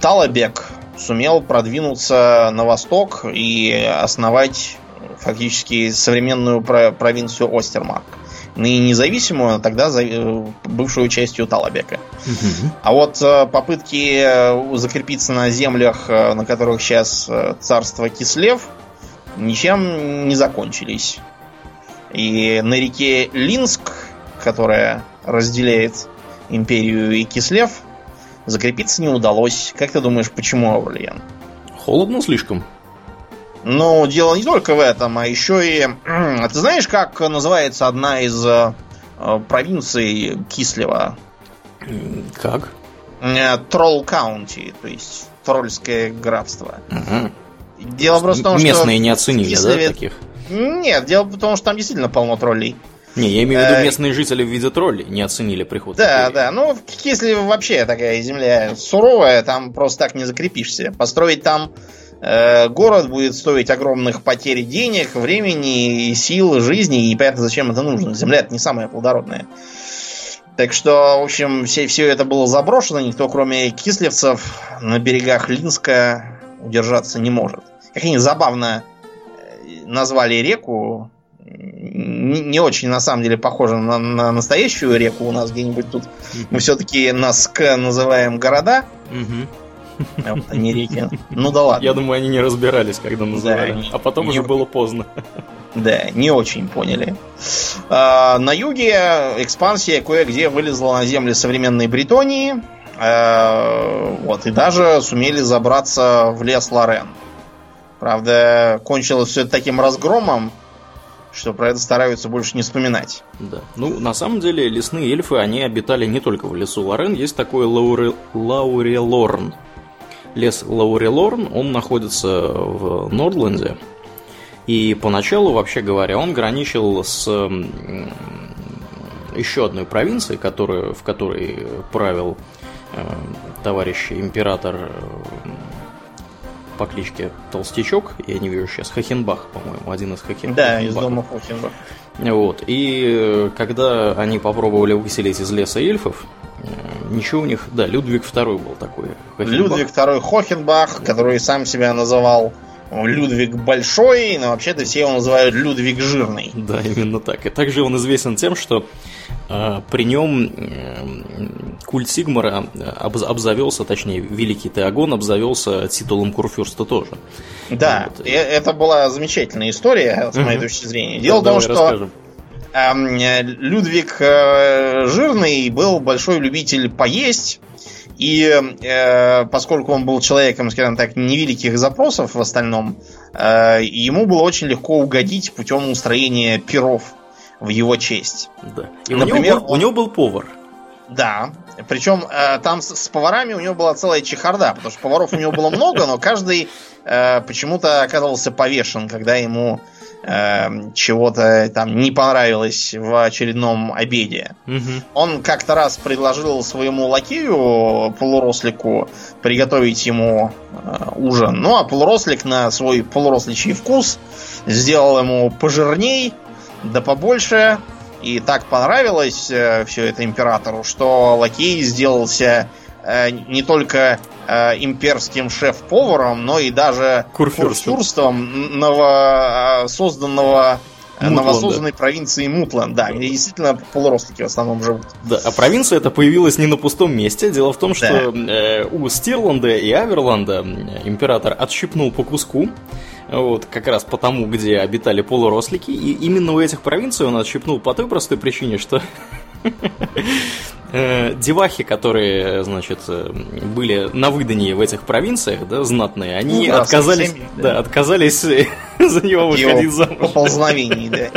Талабек сумел продвинуться на восток и основать фактически современную провинцию Остермарк ныне независимую, а тогда э, бывшую частью Талабека. Угу. А вот э, попытки э, закрепиться на землях, на которых сейчас царство Кислев, ничем не закончились. И на реке Линск, которая разделяет империю и Кислев, закрепиться не удалось. Как ты думаешь, почему, Аурлиен? Холодно слишком. Но дело не только в этом, а еще и... Ты знаешь, как называется одна из э, провинций Кислева? Как? Э, Тролл Каунти, то есть Тролльское графство. Угу. Дело просто в том, Местные что... Местные не оценили, Кислеве... да, таких? Нет, дело в том, что там действительно полно троллей. Не, я имею в виду э, местные жители в виде троллей не оценили приход. Да, да. Ну, если вообще такая земля суровая, там просто так не закрепишься. Построить там Э, город будет стоить огромных потерь денег, времени, сил, жизни, и понятно, зачем это нужно. Земля это не самая плодородная. Так что, в общем, все, все это было заброшено, никто, кроме кислевцев, на берегах Линска удержаться не может. Как они забавно э, назвали реку, не, очень на самом деле похоже на, на настоящую реку у нас где-нибудь тут. Мы все-таки на СК называем города. Угу. А не реки. Ну да ладно. Я думаю, они не разбирались, когда называли. Да, а потом не... уже было поздно. Да, не очень поняли. А, на юге экспансия кое-где вылезла на земли современной Бретонии. Э, вот, и даже сумели забраться в лес Лорен. Правда, кончилось все таким разгромом, что про это стараются больше не вспоминать. Да. Ну, на самом деле, лесные эльфы, они обитали не только в лесу Лорен, есть такой Лауре... Лаурелорн. Лес Лаурелорн, он находится в Нордленде. И поначалу, вообще говоря, он граничил с еще одной провинцией, которую, в которой правил э, товарищ император э, по кличке Толстячок, я не вижу сейчас, Хохенбах, по-моему, один из Хохенбах. Да, из дома Хохенбах. Вот. И э, когда они попробовали выселить из леса эльфов, ничего у них... Да, Людвиг II был такой. Хохенбах. Людвиг II Хохенбах, который сам себя называл Людвиг Большой, но вообще-то все его называют Людвиг Жирный. Да, именно так. И также он известен тем, что э, при нем э, культ Сигмара обз обзавелся, точнее, Великий Теогон обзавелся титулом Курфюрста тоже. Да, вот. это была замечательная история, с моей угу. точки зрения. Дело да, в том, что расскажем. Эм, Людвиг э, Жирный был большой любитель поесть и э, поскольку он был человеком, скажем так, невеликих запросов в остальном, э, ему было очень легко угодить путем устроения перов в его честь. Да. И Например, у, него был, он... у него был повар. Да. Причем э, там с, с поварами у него была целая чехарда, потому что поваров у него было много, но каждый э, почему-то оказывался повешен, когда ему э, чего-то там не понравилось в очередном обеде. Угу. Он как-то раз предложил своему лакею, полурослику, приготовить ему э, ужин. Ну, а полурослик на свой полуросличий вкус сделал ему пожирней, да побольше. И так понравилось э, все это императору, что лакей сделался э, не только э, имперским шеф-поваром, но и даже курфюрстом, новосозданного Мутланда. новосозданной провинции Мутланд, да, где действительно полурослики в основном живут. Да, а провинция эта появилась не на пустом месте. Дело в том, что да. э, у Стирланда и Аверланда император отщипнул по куску, вот, как раз потому, где обитали полурослики, и именно у этих провинций он отщипнул по той простой причине, что девахи, которые, значит, э, были на выдании в этих провинциях, да, знатные, они ну, да, отказались, всеми, да. да, отказались за него выходить замуж. Поползновений, да.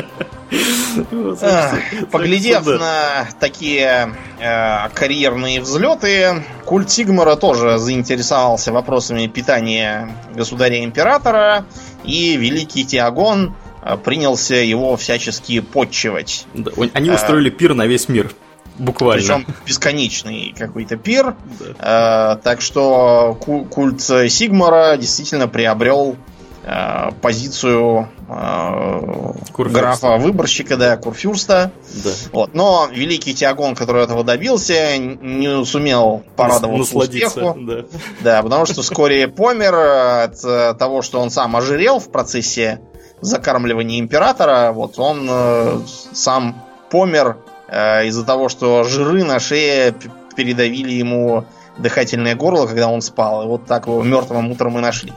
Поглядев на такие э, карьерные взлеты, культ Сигмара тоже заинтересовался вопросами питания государя-императора, и великий Теогон принялся его всячески подчивать. они устроили пир на весь мир. Буквально. Причем бесконечный какой-то пир. Да. Э, так что культ Сигмара действительно приобрел э, позицию э, графа выборщика, да, Курфюрста. Да. Вот. Но великий Тиагон, который этого добился, не сумел порадоваться успеху. Да. да, потому что вскоре помер от э, того, что он сам ожирел в процессе закармливания императора. Вот он э, сам помер Э, из-за того, что жиры на шее передавили ему дыхательное горло, когда он спал. И вот так его мертвым утром и нашли.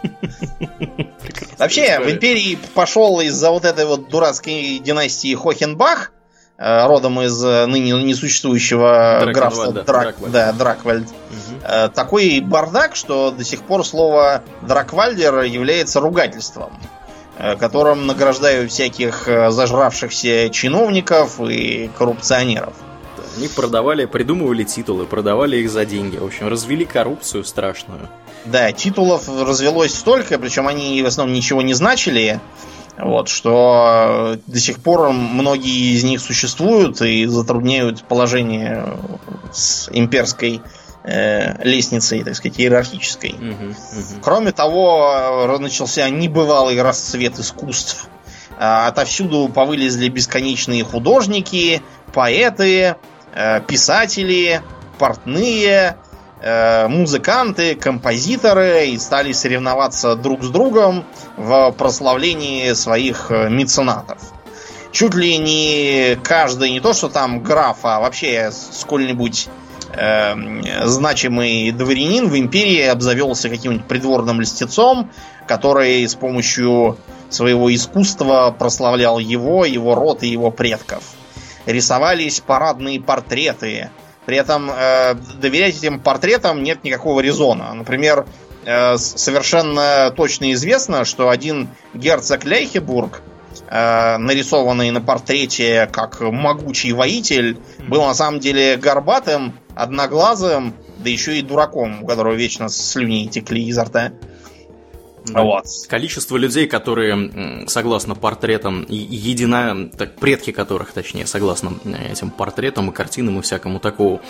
Вообще, в империи пошел из-за вот этой вот дурацкой династии Хохенбах, э, родом из э, ныне несуществующего графства Драк, да, Драквальд. Угу. Такой бардак, что до сих пор слово Драквальдер является ругательством. Э, которым награждают всяких э, зажравшихся чиновников и коррупционеров. Они продавали, придумывали титулы, продавали их за деньги. В общем, развели коррупцию страшную. Да, титулов развелось столько, причем они в основном ничего не значили. Вот, что до сих пор многие из них существуют и затрудняют положение с имперской э, лестницей, так сказать, иерархической. Угу, угу. Кроме того, э, начался небывалый расцвет искусств. Э, отовсюду повылезли бесконечные художники, поэты, э, писатели, портные, музыканты, композиторы и стали соревноваться друг с другом в прославлении своих меценатов. Чуть ли не каждый, не то что там граф, а вообще сколь-нибудь э, значимый дворянин в империи обзавелся каким-нибудь придворным льстецом, который с помощью своего искусства прославлял его, его род и его предков. Рисовались парадные портреты, При этом э, доверять этим портретам нет никакого резона. Например, э, совершенно точно известно, что один герцог Лейхебург, нарисованный на портрете как могучий воитель, был на самом деле горбатым, одноглазым, да еще и дураком, у которого вечно слюни текли изо рта. Да. Вот. Количество людей, которые, согласно портретам, едино, так, предки которых, точнее, согласно этим портретам и картинам и всякому такому,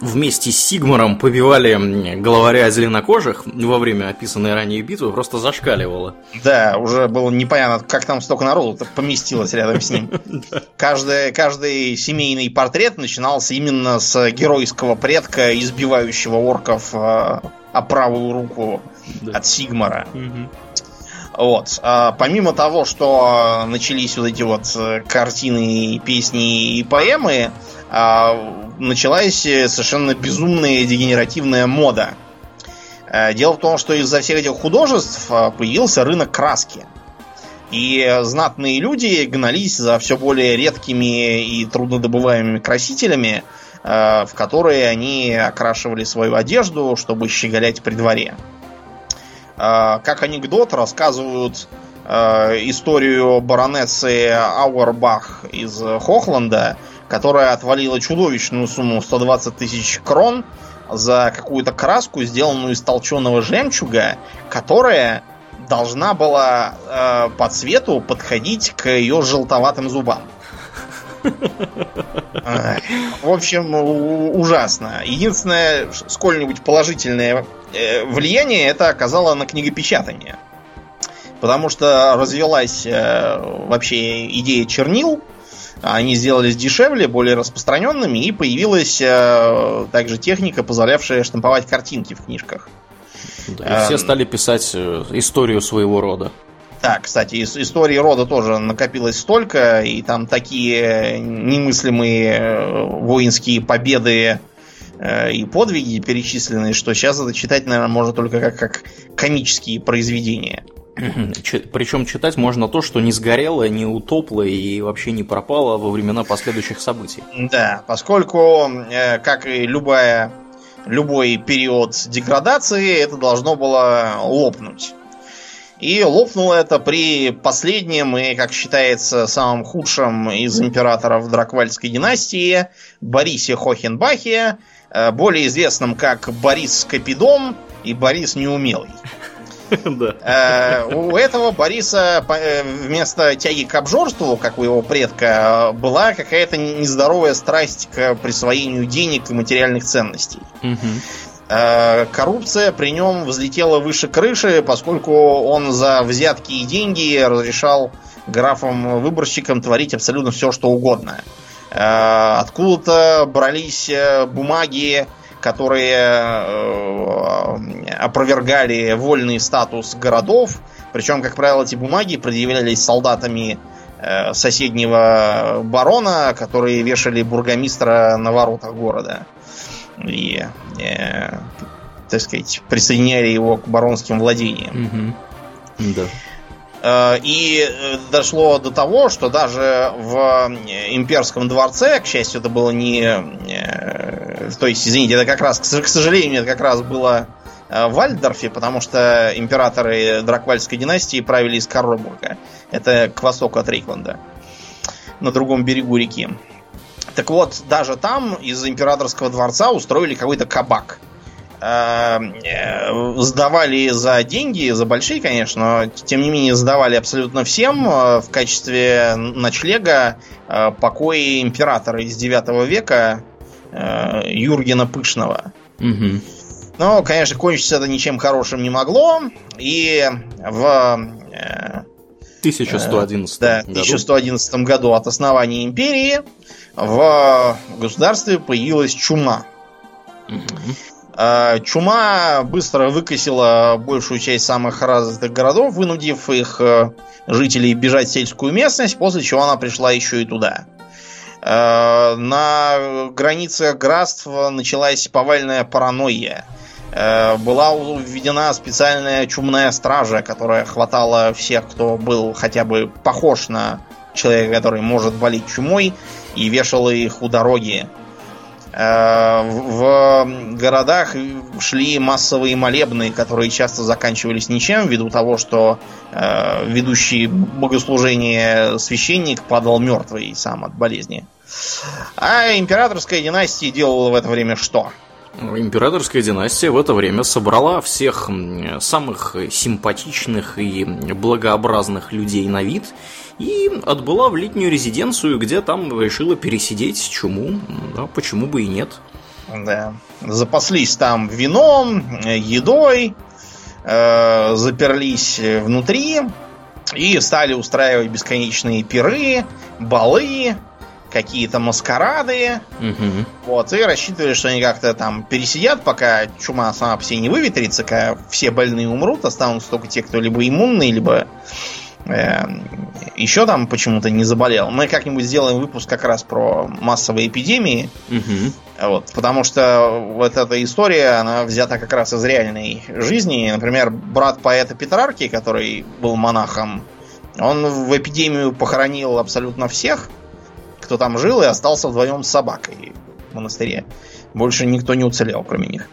вместе с Сигмаром побивали главаря зеленокожих во время описанной ранее битвы, просто зашкаливало. Да, уже было непонятно, как там столько народу поместилось рядом с ним. Каждый, каждый семейный портрет начинался именно с геройского предка, избивающего орков а, о правую руку от Сигмара. Вот. А, помимо того, что начались вот эти вот э, картины, песни и поэмы, а, началась совершенно безумная дегенеративная мода. А, дело в том, что из-за всех этих художеств а, появился рынок краски. И знатные люди гнались за все более редкими и труднодобываемыми красителями, в которые они окрашивали свою одежду, чтобы щеголять при дворе. Как анекдот рассказывают историю баронессы Ауэрбах из Хохланда, которая отвалила чудовищную сумму 120 тысяч крон за какую-то краску, сделанную из толченого жемчуга, которая должна была э, по цвету подходить к ее желтоватым зубам. В общем, ужасно. Единственное, сколь-нибудь положительное э, влияние это оказало на книгопечатание. Потому что развелась э, вообще идея чернил, они сделались дешевле, более распространенными, и появилась э, также техника, позволявшая штамповать картинки в книжках. Да, и все эм, стали писать э, историю своего рода. Да, кстати, из истории рода тоже накопилось столько, и там такие немыслимые э, воинские победы и подвиги перечислены, что сейчас это читать, наверное, можно только как, как комические произведения. Причем читать можно то, что не сгорело, не утопло и вообще не пропало во времена последующих событий. Да, поскольку, э, как и любая, любой период деградации, это должно было лопнуть. И лопнуло это при последнем и, как считается, самом худшем из императоров Драквальской династии Борисе Хохенбахе, э, более известном как Борис Капидон и Борис Неумелый. Э, у этого Бориса э, вместо тяги к обжорству, как у его предка, была какая-то нездоровая страсть к присвоению денег и материальных ценностей. Э, коррупция при нем взлетела выше крыши, поскольку он за взятки и деньги разрешал графам-выборщикам творить абсолютно все, что угодно. Откуда-то брались бумаги которые э, опровергали вольный статус городов. Причем, как правило, эти бумаги предъявлялись солдатами э, соседнего барона, которые вешали бургомистра на воротах города. И, э, так сказать, присоединяли его к баронским владениям. Угу. Да. Э, и дошло до того, что даже в имперском дворце, к счастью, это было не... Э, то есть, извините, это как раз, к сожалению, это как раз было в Вальдорфе, потому что императоры Драквальской династии правили из Карробурга. Это к востоку от Рейкланда. На другом берегу реки. Так вот, даже там из императорского дворца устроили какой-то кабак – Эм, э, сдавали за деньги, за большие, конечно, но тем не менее сдавали абсолютно всем э, в качестве ночлега э, покои императора из 9 века Юргена Пышного. Угу. Но, конечно, кончиться это ничем хорошим не могло. И в 1111 да, году. 1111 году от основания империи в государстве появилась чума. Угу. Чума быстро выкосила большую часть самых развитых городов, вынудив их э, жителей бежать в сельскую местность, после чего она пришла еще и туда. А, на границах графств началась повальная паранойя. А, была введена специальная чумная стража, которая хватала всех, кто был хотя бы похож на человека, который может болеть чумой, и вешала их у дороги Э, в городах шли массовые молебны, которые часто заканчивались ничем, ввиду того, что э, ведущий богослужение священник падал мертвый сам от болезни. А императорская династия делала в это время что? Императорская династия в это время собрала всех самых симпатичных и благообразных людей на вид и отбыла в летнюю резиденцию, где там решила пересидеть чуму. Да, почему бы и нет. Да. Запаслись там вином, едой, э, заперлись внутри и стали устраивать бесконечные пиры, балы, какие-то маскарады. Угу. Вот, и рассчитывали, что они как-то там пересидят, пока чума сама по себе не выветрится, когда все больные умрут, останутся только те, кто либо иммунный, либо еще там почему-то не заболел. Мы как-нибудь сделаем выпуск как раз про массовые эпидемии. Угу. Вот, потому что вот эта история, она взята как раз из реальной жизни. Например, брат поэта Петрарки, который был монахом, он в эпидемию похоронил абсолютно всех кто там жил, и остался вдвоем с собакой в монастыре. Больше никто не уцелел, кроме них.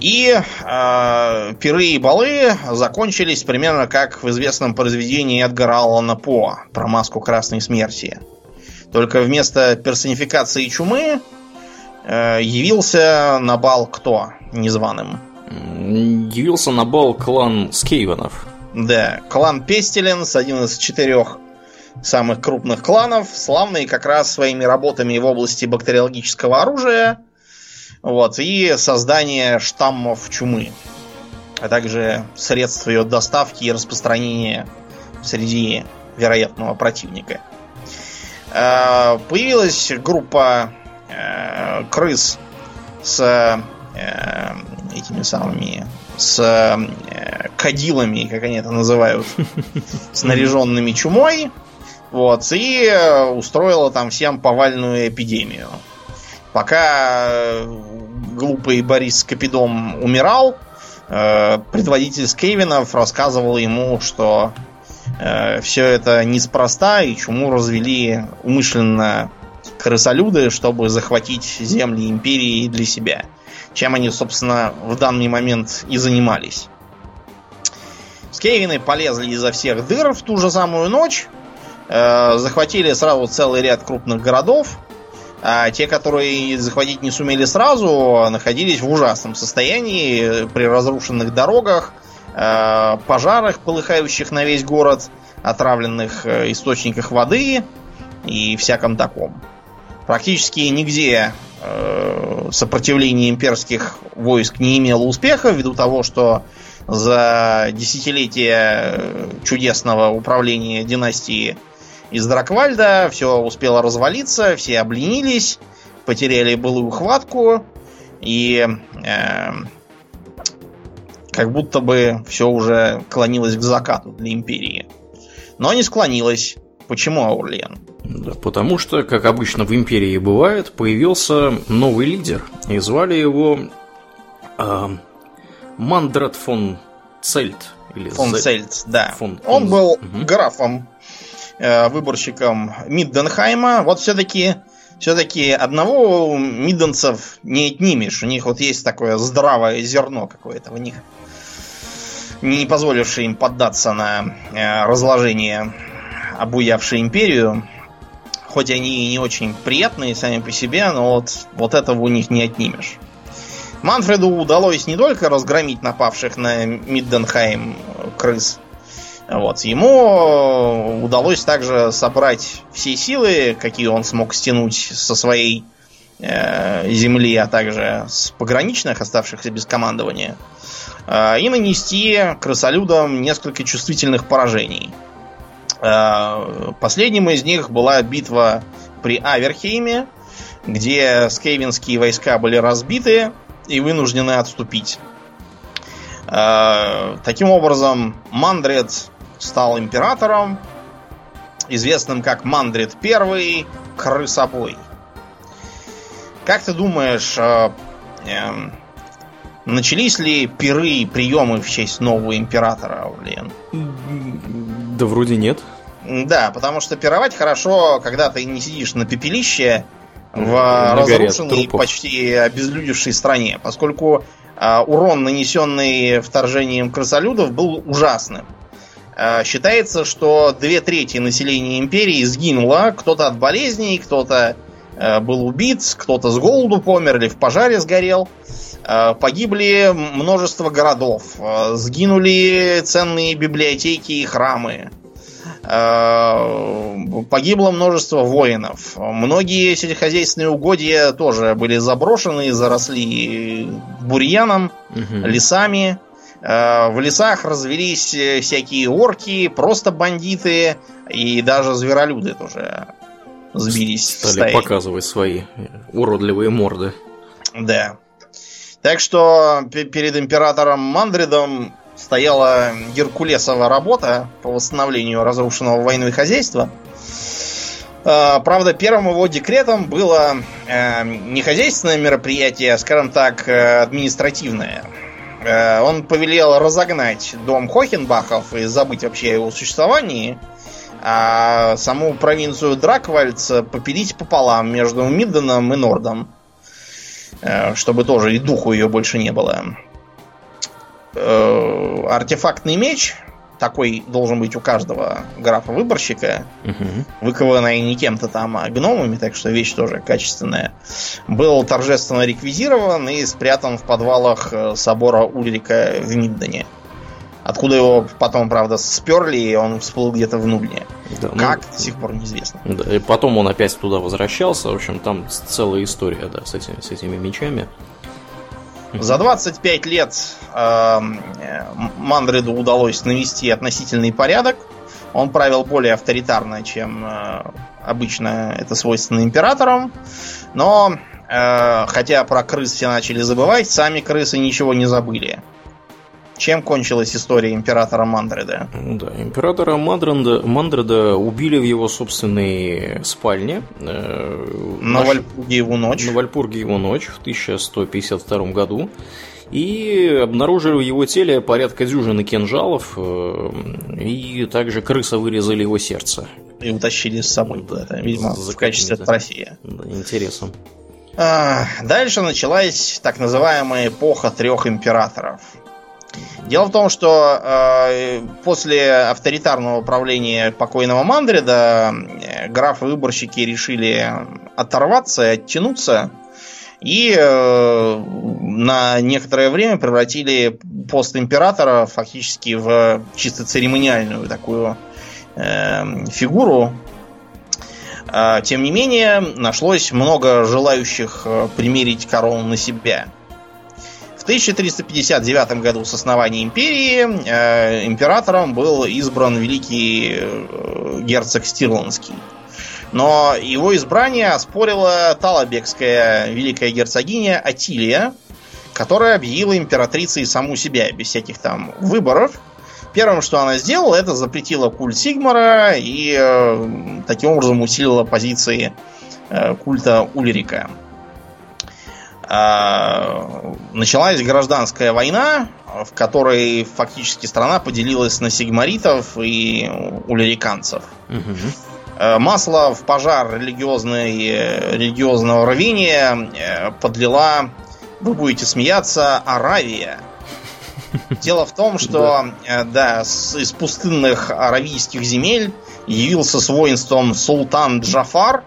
И э, пиры и балы закончились примерно как в известном произведении Эдгара Аллана По про маску Красной Смерти. Только вместо персонификации чумы э, явился на бал кто незваным? Явился на бал клан Скейвенов. Да, клан Пестеленс, один из четырех самых крупных кланов, славные как раз своими работами в области бактериологического оружия вот, и создание штаммов чумы, а также средств ее доставки и распространения среди вероятного противника. Э, появилась группа э, крыс с э, этими самыми с кадилами, как они это называют, снаряженными чумой, вот, и устроила там всем повальную эпидемию. Пока э, глупый Борис Капидом умирал, э, предводитель Скейвинов рассказывал ему, что все это неспроста, и чуму развели умышленно крысолюды, чтобы захватить земли империи для себя. Чем они, собственно, в данный момент и занимались. Скейвины полезли изо всех дыр в ту же самую ночь, Э, захватили сразу целый ряд крупных городов. А те, которые захватить не сумели сразу, находились в ужасном состоянии при разрушенных дорогах, э, пожарах, полыхающих на весь город, отравленных э, источниках воды и всяком таком. Практически нигде сопротивление имперских войск не имело успеха, ввиду того, что за десятилетия чудесного управления династии из Драквальда, все успело развалиться, все обленились, потеряли былую хватку, и э, как будто бы все уже клонилось к закату для империи. Но не склонилось. Почему Аурлиен? Да, потому что, как обычно в империи бывает, появился новый лидер. И звали его э, Мандрат фон Цельт. Или фон З... Цельт, да. Фон, Он фон... был угу. графом выборщиком Мидденхайма. Вот все-таки все-таки одного мидденцев не отнимешь. У них вот есть такое здравое зерно какое-то в них, не позволившее им поддаться на э, разложение обуявшей империю. Хоть они и не очень приятные сами по себе, но вот, вот этого у них не отнимешь. Манфреду удалось не только разгромить напавших на Мидденхайм крыс, вот. Ему удалось также собрать все силы, какие он смог стянуть со своей э, земли, а также с пограничных, оставшихся без командования, э, и нанести крысолюдам несколько чувствительных поражений. Э, последним из них была битва при Аверхейме, где скейвинские войска были разбиты и вынуждены отступить. Э, таким образом, Мандред стал императором, известным как Мандрид I, крысобой. Как ты думаешь, э, э, начались ли пиры и приемы в честь нового императора, Аурлиен? Да вроде нет. Да, потому что пировать хорошо, когда ты не сидишь на пепелище в разрушенной, почти обезлюдевшей стране, поскольку э, урон, нанесенный вторжением крысолюдов, был ужасным. Э, считается, что две трети населения империи сгинуло, кто-то от болезней, кто-то э, был убит, кто-то с голоду помер или в пожаре сгорел. Э, погибли множество городов, сгинули ценные библиотеки и храмы. Погибло множество воинов. Многие сельскохозяйственные угодья тоже были заброшены, заросли бурьяном, угу. лесами. В лесах развелись всякие орки, просто бандиты и даже зверолюды тоже сбились. Стали показывать свои уродливые морды. Да. Так что перед императором Мандридом стояла Геркулесова работа по восстановлению разрушенного войной хозяйства. А, правда, первым его декретом было э, не хозяйственное мероприятие, а, скажем так, э, административное. Э, он повелел разогнать дом Хохенбахов и забыть вообще о его существовании, а саму провинцию Драквальц попилить пополам между Мидденом и Нордом. Э, чтобы тоже и духу ее больше не было. Э, артефактный меч, такой должен быть у каждого графа-выборщика, угу. выкованный не кем-то там, а гномами, так что вещь тоже качественная, был торжественно реквизирован и спрятан в подвалах э, собора Ульрика в Миддене. Откуда его потом, правда, сперли, и он всплыл где-то в Нульне. Да, как, ну, до сих пор неизвестно. Да, и потом он опять туда возвращался. В общем, там целая история, да, с этими, с этими мечами. За 25 лет э, Мандриду удалось навести относительный порядок. Он правил более авторитарно, чем э, обычно это свойственно императорам. Но, э, хотя про крыс все начали забывать, сами крысы ничего не забыли. Чем кончилась история императора Мандреда? Да, императора Мандреда, Мандреда убили в его собственной спальне. Э, на наш... Вальпургиеву ночь. На Вальпургиеву ночь в 1152 году. И обнаружили в его теле порядка дюжины кинжалов, э, и также крыса вырезали его сердце. И утащили с собой куда-то, видимо, За в качестве трофея. Да, интересно. А, дальше началась так называемая эпоха трех императоров. Дело в том, что э, после авторитарного правления покойного Мандрида э, графы-выборщики решили оторваться и оттянуться. И э, на некоторое время превратили пост императора фактически в чисто церемониальную такую э, фигуру. Э, тем не менее, нашлось много желающих э, примерить корону на себя – в 1359 году с основания империи э, императором был избран великий э, герцог Стирландский. Но его избрание оспорила Талабекская великая герцогиня Атилия, которая объявила императрицей саму себя, без всяких там выборов. Первым, что она сделала, это запретила культ Сигмара и э, таким образом усилила позиции э, культа Ульрика. А, началась гражданская война, в которой фактически страна поделилась на сигмаритов и улериканцев. Угу. Масло в пожар религиозной, религиозного рвения э, подлила, вы будете смеяться, Аравия. Дело в том, что да. Э, из пустынных аравийских земель явился с воинством султан Джафар,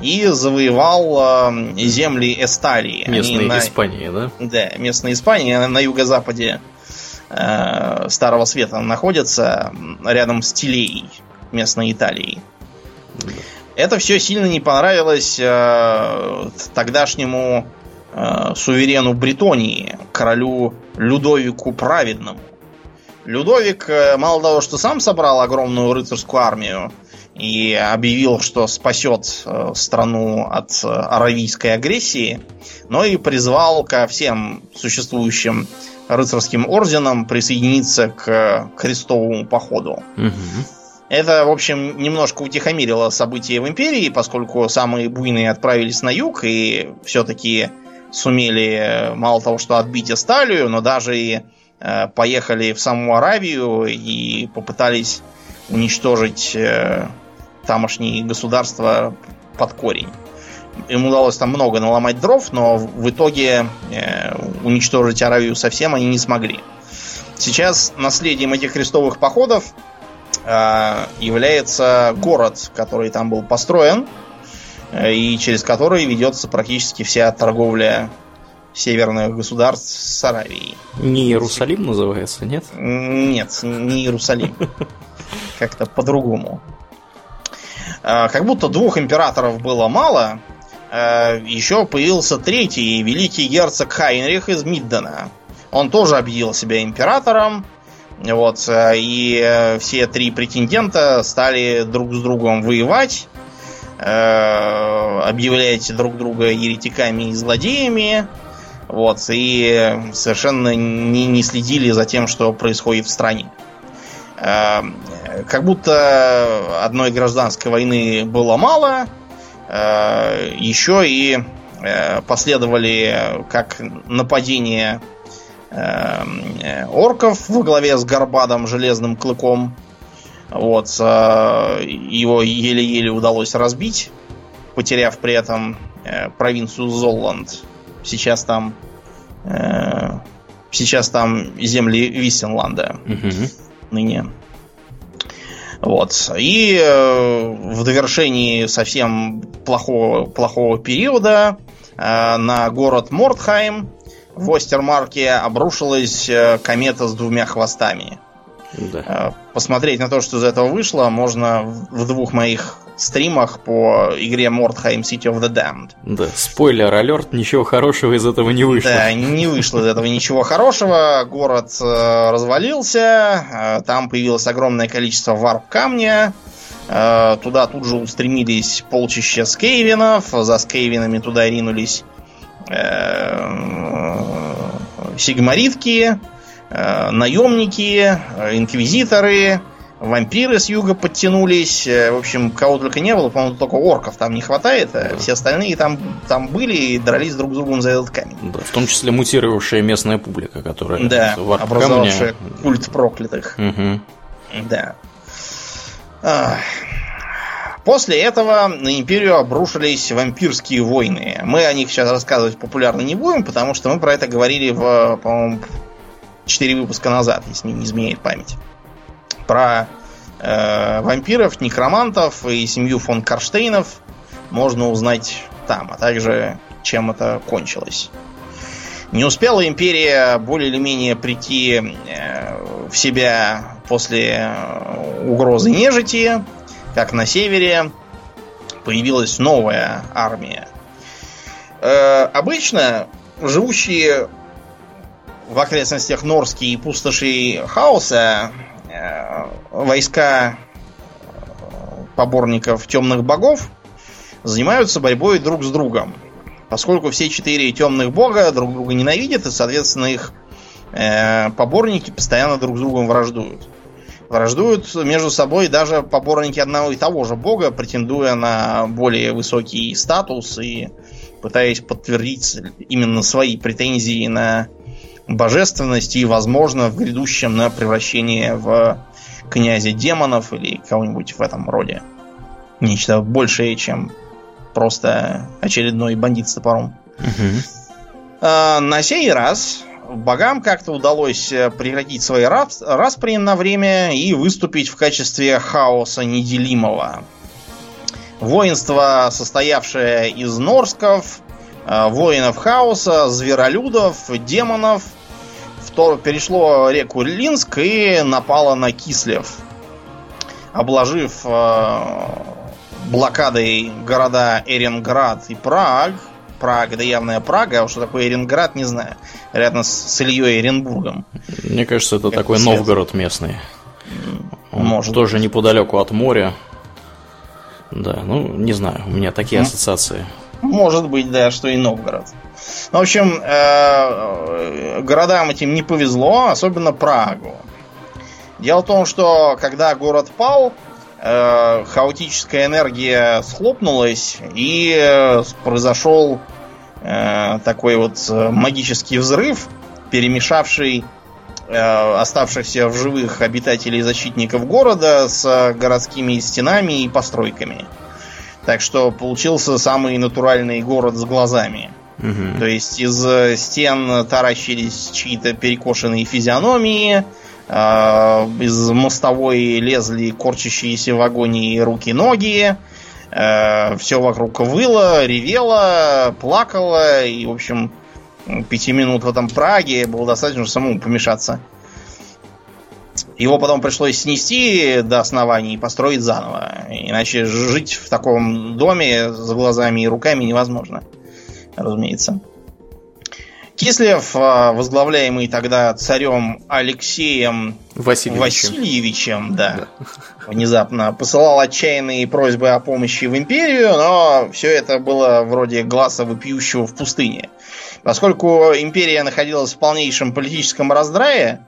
и завоевал э, земли Эсталии. Местной на... Испании, да? Да, местной Испании, на юго-западе э, Старого Света находится, рядом с Тилеей, местной Италией. Да. Это все сильно не понравилось э, тогдашнему э, суверену Бретонии, королю Людовику Праведному. Людовик э, мало того, что сам собрал огромную рыцарскую армию, и объявил, что спасет э, страну от э, аравийской агрессии, но и призвал ко всем существующим рыцарским орденам присоединиться к крестовому походу. Угу. Это, в общем, немножко утихомирило события в империи, поскольку самые буйные отправились на юг и все-таки сумели э, мало того, что отбить Эсталию, но даже и э, поехали в саму Аравию и попытались уничтожить э, тамошние государства под корень. им удалось там много наломать дров, но в итоге э, уничтожить Аравию совсем они не смогли. Сейчас наследием этих крестовых походов э, является город, который там был построен, э, и через который ведется практически вся торговля северных государств с Аравией. Не Иерусалим называется, нет? Нет, не Иерусалим. Как-то по-другому. Э, как будто двух императоров было мало, э, еще появился третий, великий герцог Хайнрих из Миддена. Он тоже объявил себя императором, вот, э, и все три претендента стали друг с другом воевать, объявлять друг друга еретиками и злодеями, вот, и совершенно не, не следили за тем, что происходит в стране. Как будто одной гражданской войны было мало, э, еще и э, последовали как нападение э, орков во главе с Горбадом Железным Клыком. Вот, его еле-еле удалось разбить, потеряв при этом провинцию Золланд. Сейчас там сейчас там земли Виссенланда угу. ныне. Вот. И э, в довершении совсем плохого, плохого периода э, на город Мортхайм в Остермарке обрушилась э, комета с двумя хвостами. Да. Э, посмотреть на то, что из этого вышло, можно в двух моих стримах по игре Mordheim City of the Damned. Да, спойлер, алерт, ничего хорошего из этого не вышло. Да, не вышло из этого ничего хорошего. Город э, развалился, э, там появилось огромное количество варп-камня, э, туда тут же устремились полчища скейвинов, за скейвинами туда ринулись э, сигмаритки, э, наемники, э, инквизиторы, вампиры с юга подтянулись. Э, в общем, кого только не было, по-моему, только орков там не хватает. А да. Все остальные там, там были и дрались друг с другом за этот камень. Да, в том числе мутировавшая местная публика, которая да, образовавшая камня... культ проклятых. Угу. Да. После этого на империю обрушились вампирские войны. Мы о них сейчас рассказывать популярно не будем, потому что мы про это говорили в, по-моему, 4 выпуска назад, если не изменяет память про э, вампиров, некромантов и семью фон Карштейнов можно узнать там, а также чем это кончилось. Не успела империя более или менее прийти э, в себя после э, угрозы нежити, как на севере появилась новая армия. Э, обычно живущие в окрестностях Норски и пустоши Хаоса войска поборников темных богов занимаются борьбой друг с другом. Поскольку все четыре темных бога друг друга ненавидят, и, соответственно, их э, поборники постоянно друг с другом враждуют. Враждуют между собой даже поборники одного и того же бога, претендуя на более высокий статус и пытаясь подтвердить именно свои претензии на божественность и, возможно, в грядущем на превращение в князя демонов или кого-нибудь в этом роде. Нечто большее, чем просто очередной бандит с топором. Угу. А, на сей раз богам как-то удалось э, прекратить свои распри на время и выступить в качестве хаоса неделимого. Воинство, состоявшее из норсков, э, воинов хаоса, зверолюдов, демонов – перешло реку Линск и напало на Кислев, обложив э, блокадой города Эренград и Праг. Прага, да явная Прага, а что такое Эренград, не знаю. Рядом с, с Ильей Эренбургом. Мне кажется, это как такой свет. Новгород местный. Он Может тоже быть. неподалеку от моря. Да, ну, не знаю, у меня такие ассоциации. Может быть, да, что и Новгород. В общем, э, городам этим не повезло, особенно Прагу. Дело в том, что когда город пал, э, хаотическая энергия схлопнулась и э, произошел такой вот магический взрыв, перемешавший оставшихся в живых обитателей защитников города с городскими стенами и постройками. Так что получился самый натуральный город с глазами. То есть из э, стен таращились чьи-то перекошенные физиономии, э, из мостовой лезли корчащиеся в агонии руки-ноги, все вокруг выло, ревело, плакало, и, в общем, пяти минут в этом Праге было достаточно, чтобы самому помешаться. Его потом пришлось снести до основания и построить заново. Иначе жить в таком доме с глазами и руками невозможно. Разумеется. Кислев, а, возглавляемый тогда царем Алексеем Васильевичем. Васильевичем, да, внезапно посылал отчаянные просьбы о помощи в империю, но все это было вроде глаза вопиющего в пустыне. Поскольку империя находилась в полнейшем политическом раздрае,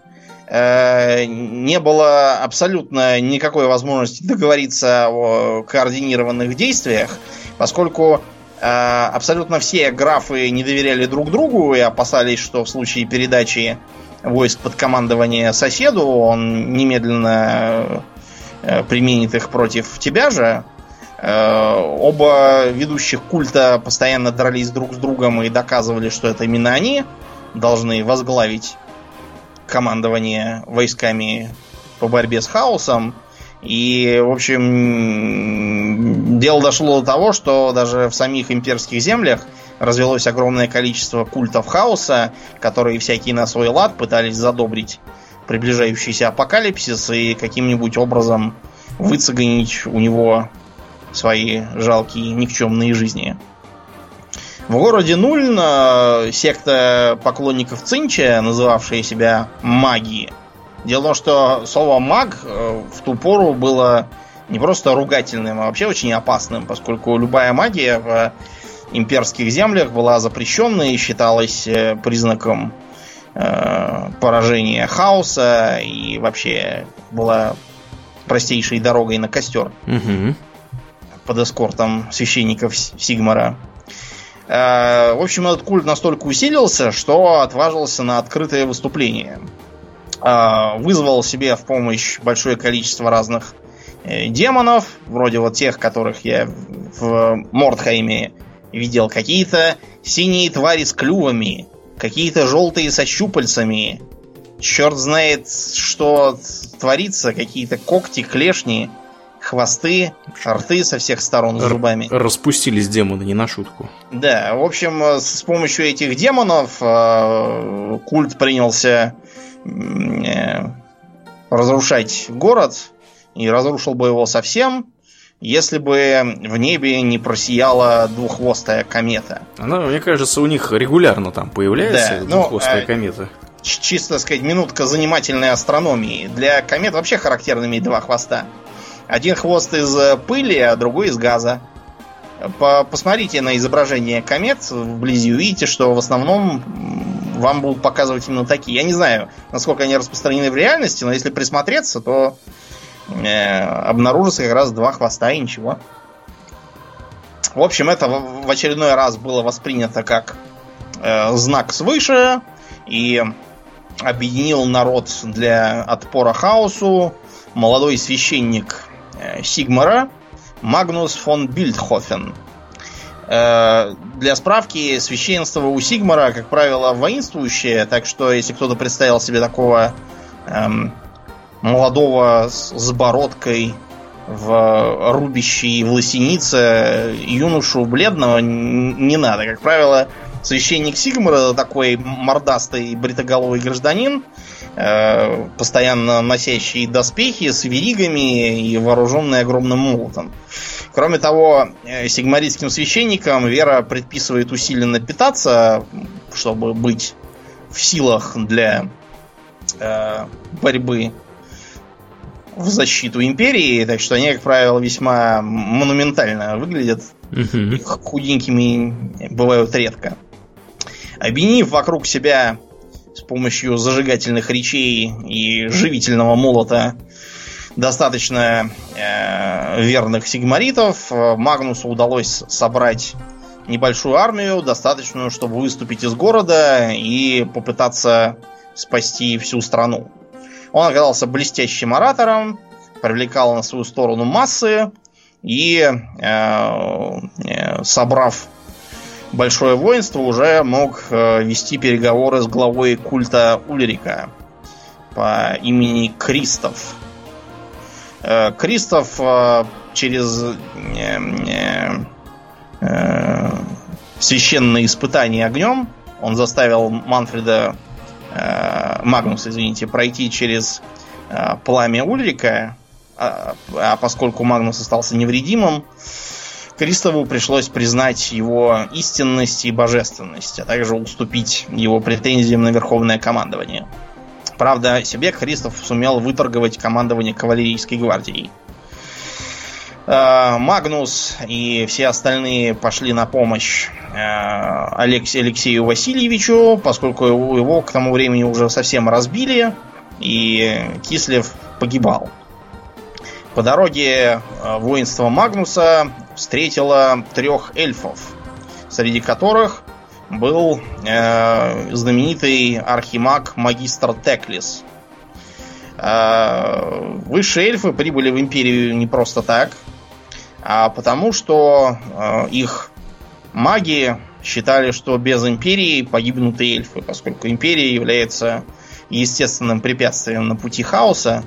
э, не было абсолютно никакой возможности договориться о координированных действиях, поскольку абсолютно все графы не доверяли друг другу и опасались, что в случае передачи войск под командование соседу он немедленно э, применит их против тебя же. Э, Оба ведущих культа постоянно дрались друг с другом и доказывали, что это именно они должны возглавить командование войсками по борьбе с хаосом. И, в общем, дело дошло до того, что даже в самих имперских землях развелось огромное количество культов хаоса, которые всякие на свой лад пытались задобрить приближающийся апокалипсис и каким-нибудь образом выцегонить у него свои жалкие никчемные жизни. В городе Нульн э, секта поклонников Цинча, называвшая себя маги, Дело в том, что слово маг э, в ту пору было не просто ругательным, а вообще очень опасным, поскольку любая магия в имперских землях была запрещенной и считалась э, признаком э, поражения хаоса и вообще была простейшей дорогой на костер Мгм. под эскортом священников Сигмара. Э, В общем, этот культ настолько усилился, что отважился на открытое выступление. Э, Вызвал себе в помощь большое количество разных э, демонов, вроде вот тех, которых я в Мордхайме видел. Какие-то синие твари с клювами, какие-то желтые со щупальцами. Черт знает, что творится. Какие-то когти, клешни, хвосты, рты со всех сторон с зубами. Распустились демоны не на шутку. Да, в общем, э, с помощью этих демонов э, культ принялся разрушать город и разрушил бы его совсем, если бы в небе не просияла двуххвостая комета. Она, мне кажется, у них регулярно там появляется Да, ну, двуххвостая э, комета. Чисто, так сказать, минутка занимательной астрономии. Для комет вообще характерно иметь два хвоста. Один хвост из э, пыли, а другой из газа. По- посмотрите на изображение комет вблизи, увидите, что в основном вам будут показывать именно такие. Я не знаю, насколько они распространены в реальности, но если присмотреться, то э, обнаружится как раз два хвоста и ничего. В общем, это в очередной раз было воспринято как э, знак свыше и объединил народ для отпора хаосу молодой священник э, Сигмара Магнус фон Бильдхофен. Э, Для справки, священство у Сигмара, как правило, воинствующее, так что если кто-то представил себе такого эм, молодого с, с бородкой в рубящей в лосенице юношу бледного не надо. Как правило, священник Сигмара такой мордастый бритоголовый гражданин, э, постоянно носящий доспехи с веригами и вооруженный огромным молотом. Кроме того, э, сигмаритским священникам вера предписывает усиленно питаться, чтобы быть в силах для э, борьбы в защиту империи, так что они, как правило, весьма монументально выглядят Мгм. худенькими бывают редко. Объединив вокруг себя с помощью зажигательных речей и живительного молота достаточно э, верных сигмаритов, э, Магнусу удалось собрать небольшую армию, достаточную, чтобы выступить из города и попытаться спасти всю страну. Он оказался блестящим оратором, привлекал на свою сторону массы, и, собрав большое воинство, уже мог вести переговоры с главой культа Ульрика по имени Кристоф. Кристоф через священное испытание огнем он заставил Манфреда э, Магнуса, извините, пройти через э, пламя Ульрика, а, а поскольку Магнус остался невредимым, Кристову пришлось признать его истинность и божественность, а также уступить его претензиям на верховное командование. Правда, себе Христов сумел выторговать командование кавалерийской гвардией. Э, Магнус и все остальные пошли на помощь э, Алексею Васильевичу, поскольку его к тому времени уже совсем разбили, и Кислев погибал. По дороге э, воинство Магнуса встретило трех эльфов, среди которых был знаменитый архимаг магистр Теклис. высшие эльфы прибыли в империю не просто так а потому что э, их маги считали, что без империи погибнут и эльфы, поскольку империя является естественным препятствием на пути хаоса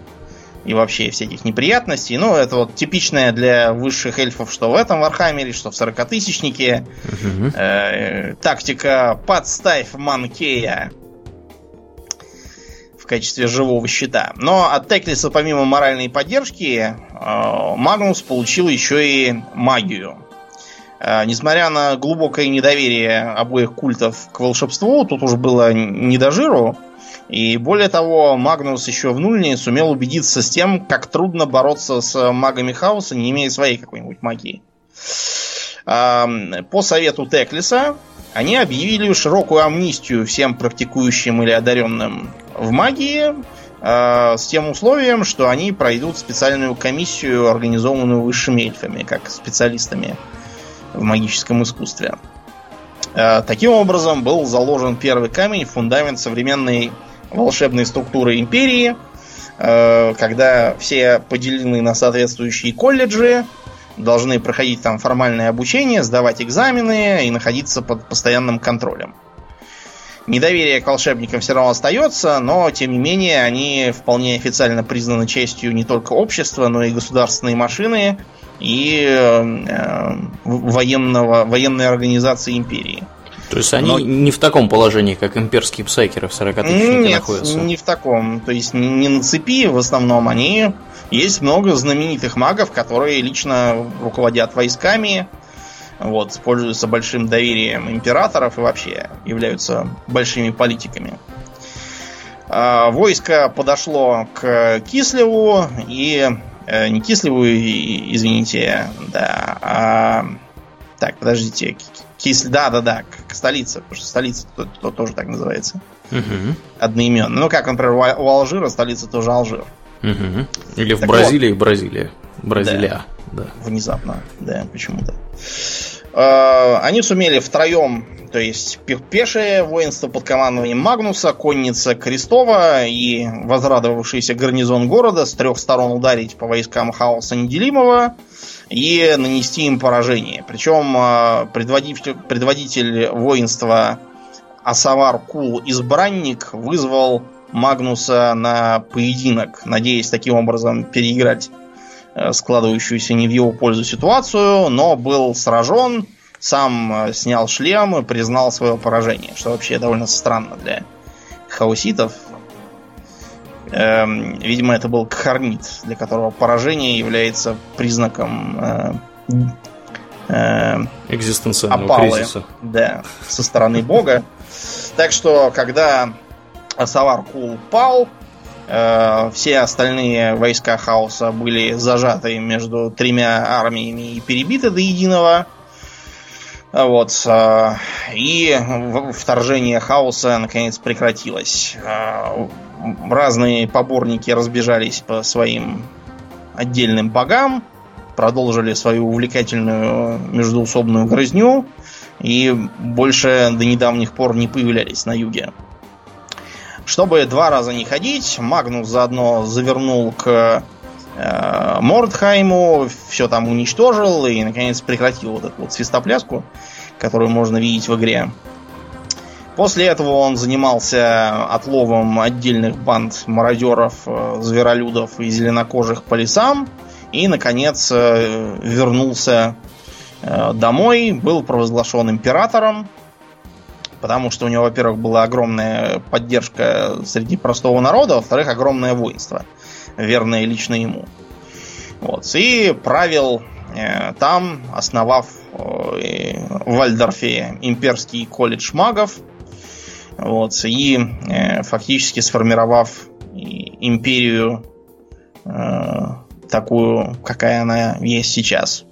и вообще всяких неприятностей. Ну, это вот типичное для высших эльфов, что в этом Вархаммере, что в 40-тысячнике. Угу. Э, тактика «подставь Манкея» в качестве живого щита. Но от Теклиса, помимо моральной поддержки, э, Магнус получил еще и магию. Э, несмотря на глубокое недоверие обоих культов к волшебству, тут уже было не до жиру. И более того, Магнус еще в Нульне сумел убедиться с тем, как трудно бороться с магами хаоса, не имея своей какой-нибудь магии. По совету Теклиса они объявили широкую амнистию всем практикующим или одаренным в магии э, с тем условием, что они пройдут специальную комиссию, организованную высшими эльфами, как специалистами в магическом искусстве. Э, таким образом был заложен первый камень, фундамент современной волшебной структуры империи, э, когда все поделены на соответствующие колледжи, должны проходить там формальное обучение, сдавать экзамены и находиться под постоянным контролем. Недоверие к волшебникам все равно остается, но тем не менее они вполне официально признаны частью не только общества, но и государственной машины и э, военного, военной организации империи. То есть они но... не в таком положении, как имперские псайкеры в 40 Нет, находятся? не в таком. То есть не на цепи в основном. Они... Есть много знаменитых магов, которые лично руководят войсками, вот, пользуются большим доверием императоров и вообще являются большими политиками. А, войско подошло к Кислеву и... Э, не Кислеву, извините, да, а... Так, подождите. Кисль, да, да, да, к столице, потому что столица то, то, тоже так называется. Угу. Одноименно. Ну, как, например, у Алжира столица тоже Алжир. Угу. Или так в Бразилии вот. Бразилия. Бразилия. Да. да. Внезапно, да, почему-то. Э, они сумели втроем, то есть пешее воинство под командованием Магнуса, конница Крестова и возрадовавшийся гарнизон города с трех сторон ударить по войскам хаоса неделимого и нанести им поражение. Причем э, предводитель, предводитель воинства Асавар Кул Избранник вызвал Магнуса на поединок, надеясь таким образом переиграть Э, складывающуюся не в его пользу ситуацию, но был сражен, сам э, снял шлем и признал свое поражение, что вообще довольно странно для хауситов. Эм, видимо, это был кхарнит, для которого поражение является признаком э, э, экзистенциального опалы, кризиса. Да, со стороны бога. Так что, когда Асавар Кул пал, Э, все остальные войска хаоса были зажаты между тремя армиями и перебиты до единого. Вот. И вторжение хаоса наконец прекратилось. Разные поборники разбежались по своим отдельным богам, продолжили свою увлекательную междуусобную грызню и больше до недавних пор не появлялись на юге. Чтобы два раза не ходить, Магнус заодно завернул к э, Мордхайму, все там уничтожил и, наконец, прекратил вот эту вот свистопляску, которую можно видеть в игре. После этого он занимался отловом отдельных банд мародеров, э, зверолюдов и зеленокожих по лесам. И, наконец, э, вернулся э, домой, был провозглашен императором, потому что у него, во-первых, была огромная поддержка среди простого народа, во-вторых, огромное воинство, верное лично ему. Вот. И правил там, основав в Вальдорфе имперский колледж магов, вот, и э, фактически сформировав империю э, такую, какая она есть сейчас.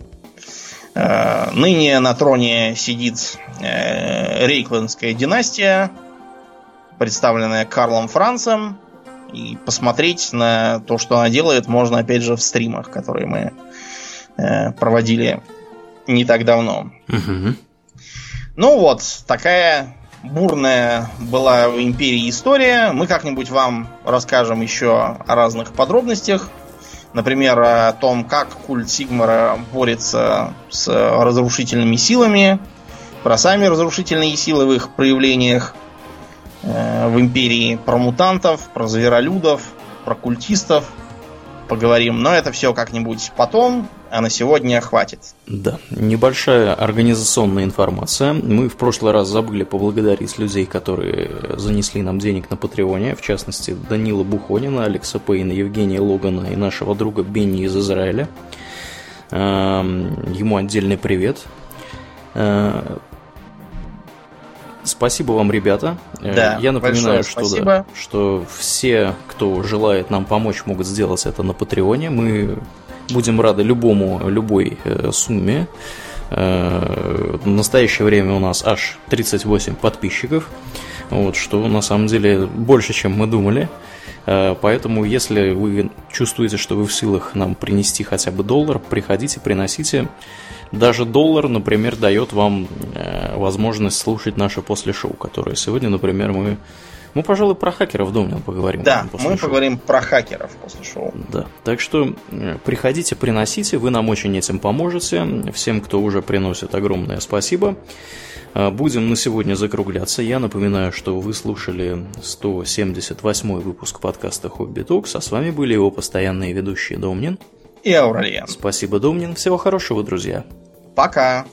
Э, ныне на троне сидит э, Рейклендская династия, представленная Карлом Францем. И посмотреть на то, что она делает, можно опять же в стримах, которые мы э, проводили не так давно. Угу. Ну вот, такая бурная была в Империи история. Мы как-нибудь вам расскажем еще о разных подробностях. Например, о том, как культ Сигмара борется с разрушительными силами, про сами разрушительные силы в их проявлениях э, в Империи, про мутантов, про зверолюдов, про культистов поговорим. Но это все как-нибудь потом, а на сегодня хватит. Да, небольшая организационная информация. Мы в прошлый раз забыли поблагодарить людей, которые занесли нам денег на Патреоне, в частности, Данила Бухонина, Алекса Пейна, Евгения Логана и нашего друга Бенни из Израиля. Эм, ему отдельный привет. Э, спасибо вам, ребята. Э, да, Я напоминаю, что, да, что все, кто желает нам помочь, могут сделать это на Патреоне. Мы Будем рады любому, любой э, сумме. Э, в настоящее время у нас аж 38 подписчиков, вот, что на самом деле больше, чем мы думали. Э, поэтому, если вы чувствуете, что вы в силах нам принести хотя бы доллар, приходите, приносите. Даже доллар, например, дает вам возможность слушать наше после шоу, которое сегодня, например, мы мы, пожалуй, про хакеров Домнин поговорим. Да, мы шоу. поговорим про хакеров после шоу. Да, так что приходите, приносите, вы нам очень этим поможете. Всем, кто уже приносит, огромное спасибо. Э, будем на сегодня закругляться. Я напоминаю, что вы слушали 178 выпуск подкаста Хобби Токс, а с вами были его постоянные ведущие Домнин и Ауралиен. Спасибо, Домнин. Всего хорошего, друзья. Пока.